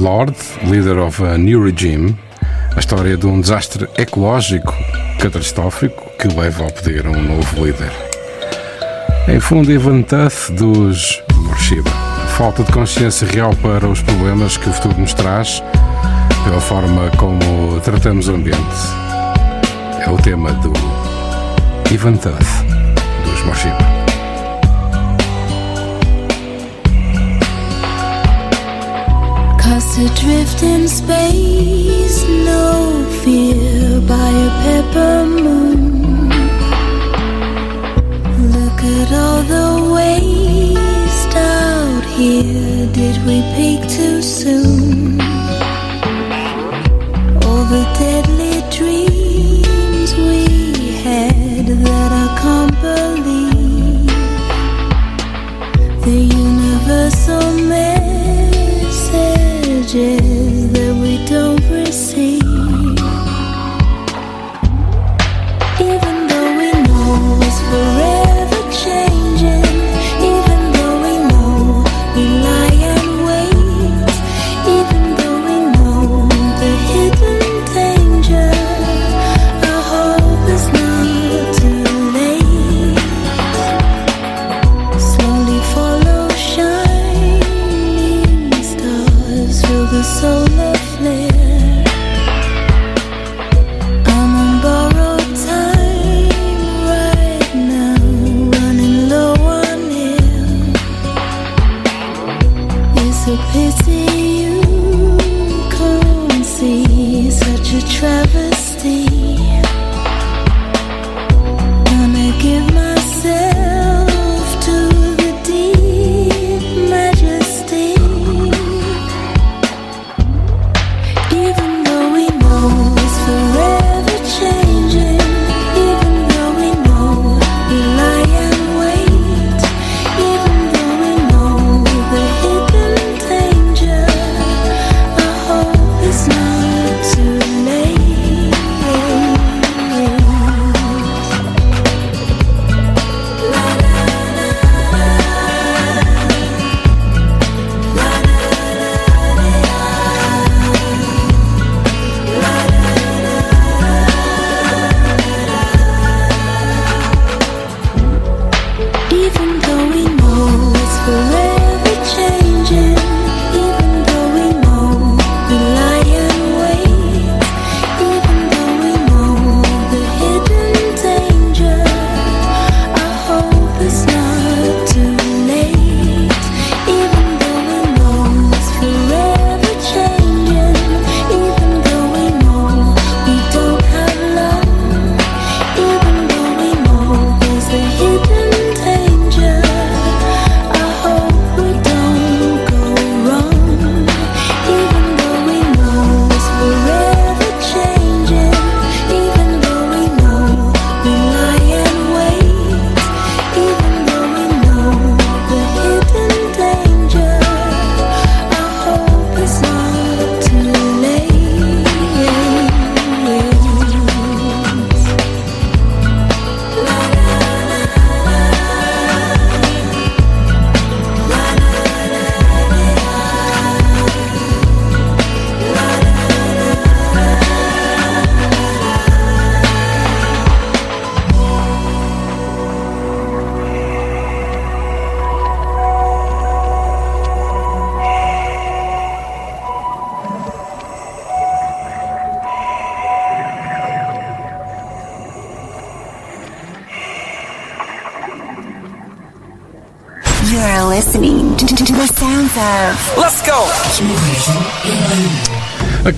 Lord, Leader of a New Regime, a história de um desastre ecológico catastrófico que leva ao poder um novo líder. Em fundo, Tuth dos Morshiba. Falta de consciência real para os problemas que o futuro nos traz, pela forma como tratamos o ambiente. É o tema do Ivan Tuth dos Morshiba. Cast adrift in space, no fear by a pepper moon. Look at all the waste out here. Did we peak too soon? All the deadly dreams we had that I can't believe.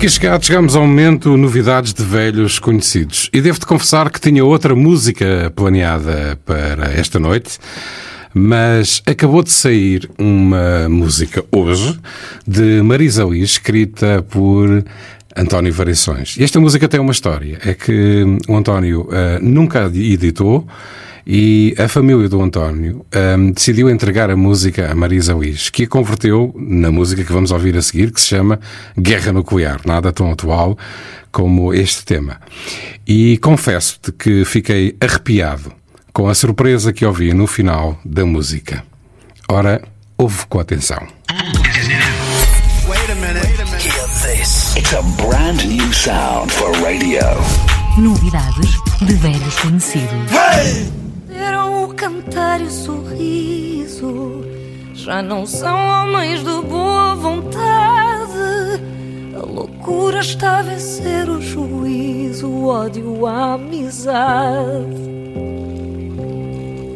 Aqui chegamos ao momento novidades de velhos conhecidos. E devo-te confessar que tinha outra música planeada para esta noite, mas acabou de sair uma música hoje de Marisa Liz, escrita por António Variações. E esta música tem uma história. É que o António ah, nunca editou e a família do António ahm, decidiu entregar a música a Marisa Liz, que a converteu na música que vamos ouvir a seguir, que se chama Guerra Nuclear, nada tão atual como este tema. E confesso-te que fiquei arrepiado com a surpresa que ouvi no final da música. Ora, ouve com atenção. Wait a minute. Hear this. It's a brand new sound for radio. Novidades de velhos conhecidos. O cantar e o sorriso. Já não são homens de boa vontade. A loucura está a vencer o juízo, o ódio, a amizade.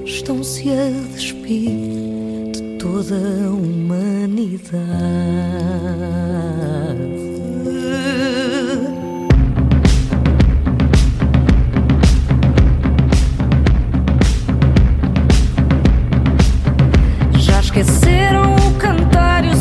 Estão-se a despir de toda a humanidade. Esqueceram o cantar e o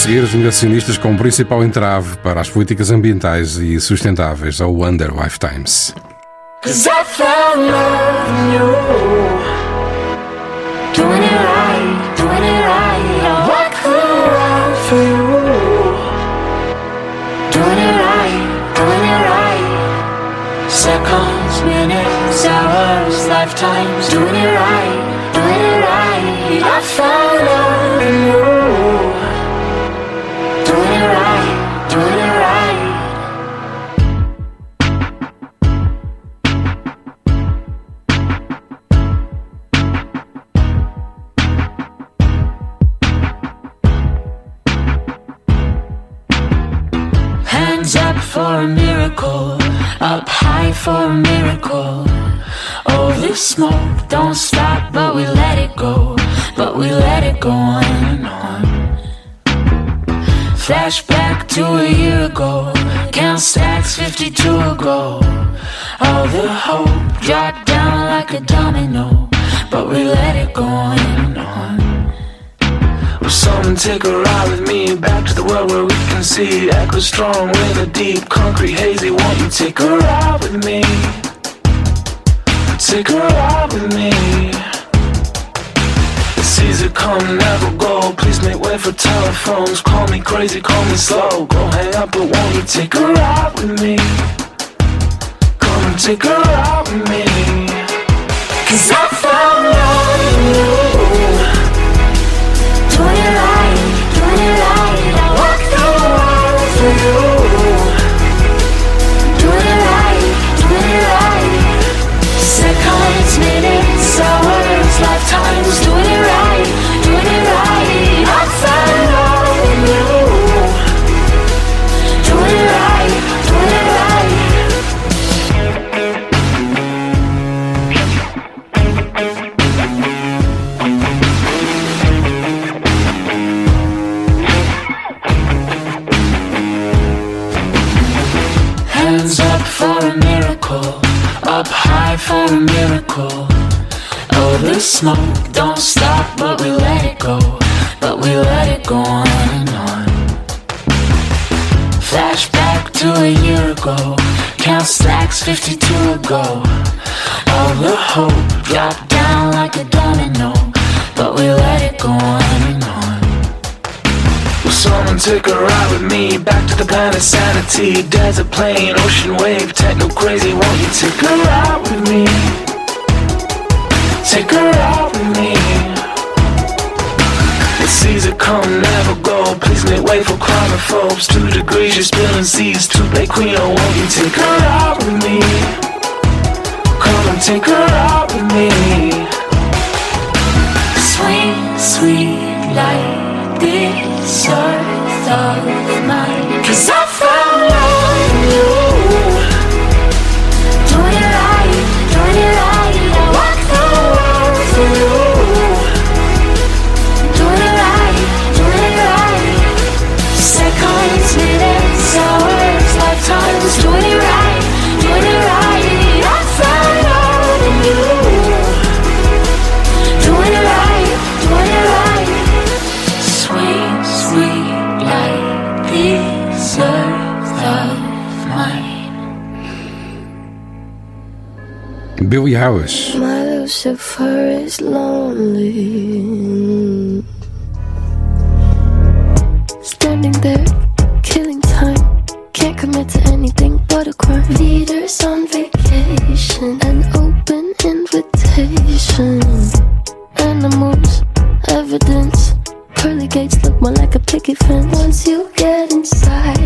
seguir, os negacionistas como principal entrave para as políticas ambientais e sustentáveis ao Under Lifetimes. Seconds, minutes, hours, lifetimes, doing it right. smoke, don't stop, but we let it go. But we let it go on and on. Flashback to a year ago, count stacks 52 ago. All the hope dropped down like a domino, but we let it go on and on. Someone take a ride with me back to the world where we can see echo strong with a deep concrete hazy. Won't you take a ride with me? Say, girl, out with me. Caesar come, never go. Please make way for telephones. Call me crazy, call me slow. Go hang up, but won't you take a ride with me? Come and take a ride with me. Cause I found love. in you. Up high for a miracle. Oh, the smoke don't stop, but we let it go. But we let it go on and on. Flashback to a year ago. Count stacks 52 ago. All the hope dropped down like a domino. But we let it go on and on. Someone take a ride with me back to the planet sanity? Desert plane, ocean wave, techno crazy. Won't you take a ride with me? Take a ride with me. The seas that come never go. Please make way for chromophobes. Two degrees, you're spilling seas. Too late, queen. Oh, won't you take a ride with me? Come and take a ride with me. Sweet, sweet light, this earth of mine. Cause I found love in you. Earth of mine. Billy Howes. My Lucifer is lonely. Standing there, killing time. Can't commit to anything but a crime. Leaders on vacation, an open invitation. Animals, evidence. More like a picket fence. Once you get inside,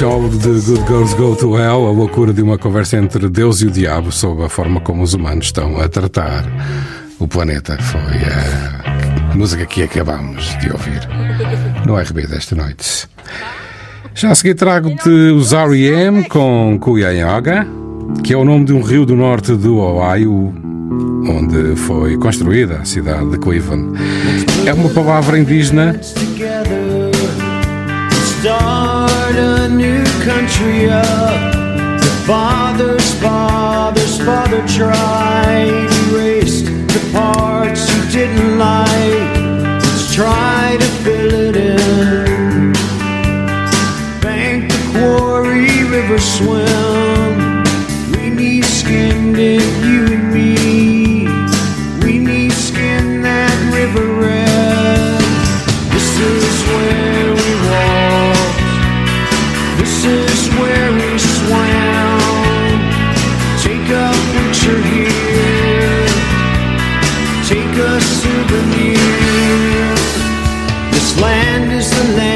ou de Good Girls Go to Hell, a loucura de uma conversa entre Deus e o diabo sobre a forma como os humanos estão a tratar o planeta. Foi a música que acabamos de ouvir no RB desta noite. Já a seguir trago-te os R.E.M. com Cuyahoga, que é o nome de um rio do norte do Ohio, onde foi construída a cidade de Cleveland. É uma palavra indígena start a new country up. The father's father's father tried, to erased the parts you didn't like. Let's try to fill it in. Bank the quarry, river swim. We need skinned it, you Take a souvenir. This land is the land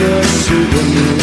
Take a souvenir.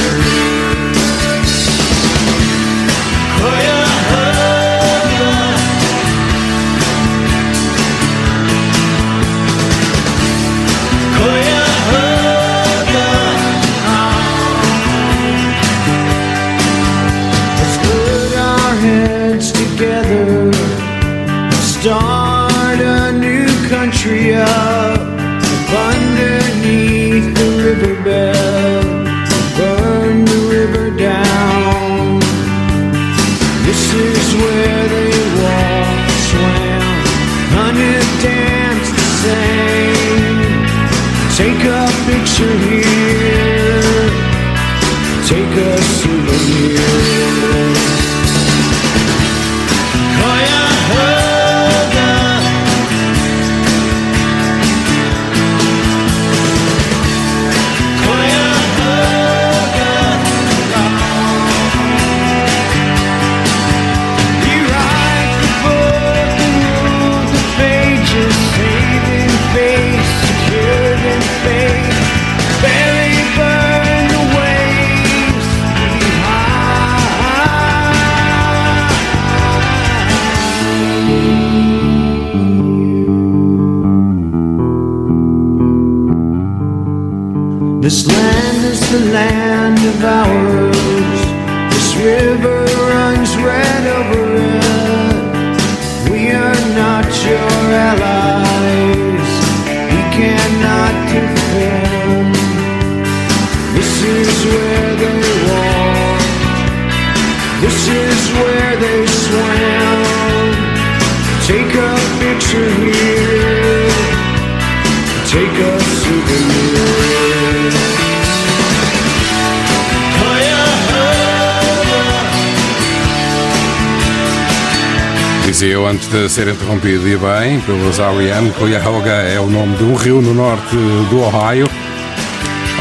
Antes de ser interrompido, e bem, pelos R.E.M., Cuyahoga é o nome de um rio no norte do Ohio,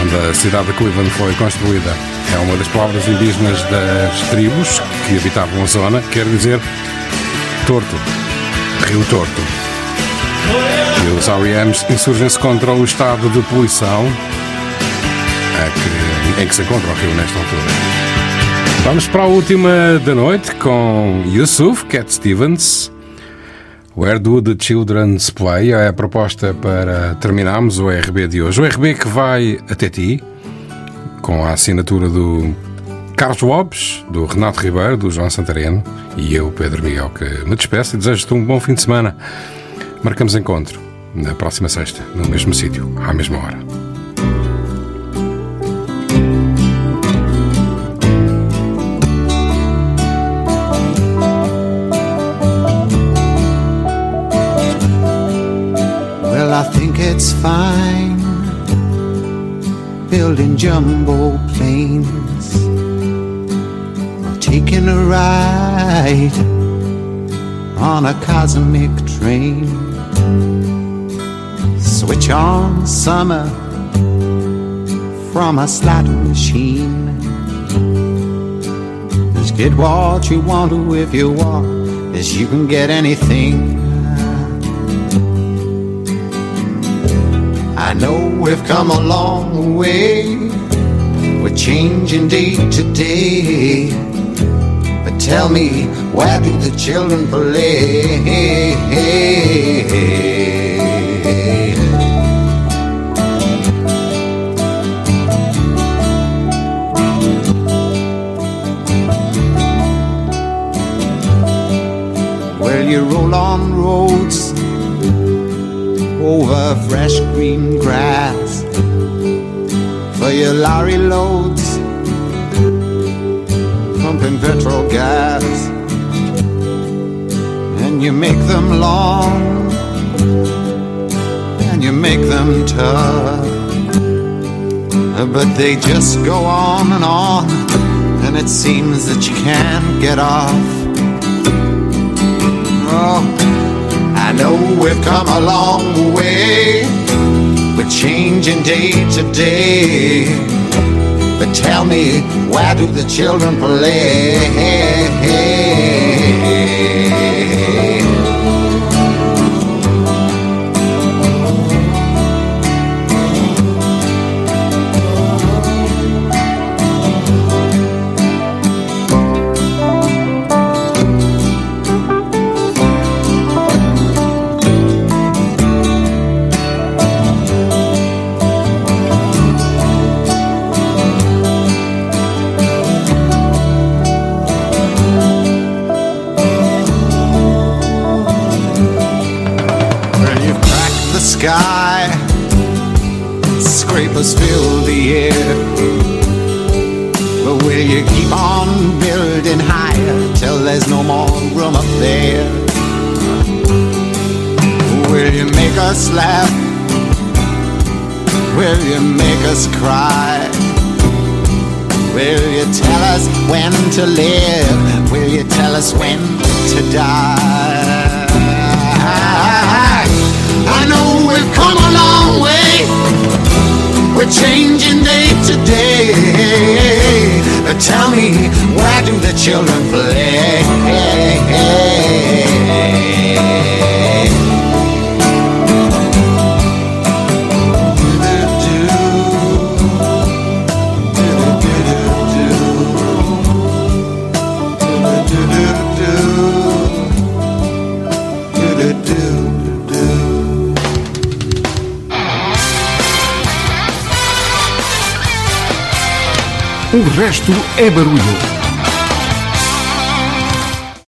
onde a cidade de Cleveland foi construída. É uma das palavras indígenas das tribos que habitavam a zona, quer dizer torto, rio torto. E os R.E.Ms. insurgem-se contra o estado de poluição a que- em que se encontra o rio nesta altura. Vamos para a última da noite com Yusuf Cat Stevens. Where do the Children's Play? É a proposta para terminarmos o RB de hoje. O RB que vai até ti, com a assinatura do Carlos Lopes, do Renato Ribeiro, do João Santareno e eu, Pedro Miguel, que me despeço e desejo-te um bom fim de semana. Marcamos encontro na próxima sexta, no mesmo sítio, à mesma hora. Building jumbo planes, taking a ride on a cosmic train. Switch on summer from a slot machine. Just get what you want to if you want, as you can get anything. Know we've come a long way. We're changing day to day. But tell me, where do the children play? Well, you roll on roads over fresh green grass for your lorry loads, pumping petrol gas, and you make them long and you make them tough. But they just go on and on, and it seems that you can't get off. Oh, know we've come a long way, we're changing day to day. But tell me, where do the children play? To live? Will you tell us when to die? I know we've come a long way. We're changing day to day. But tell me, where do the children play? Resto é barulho.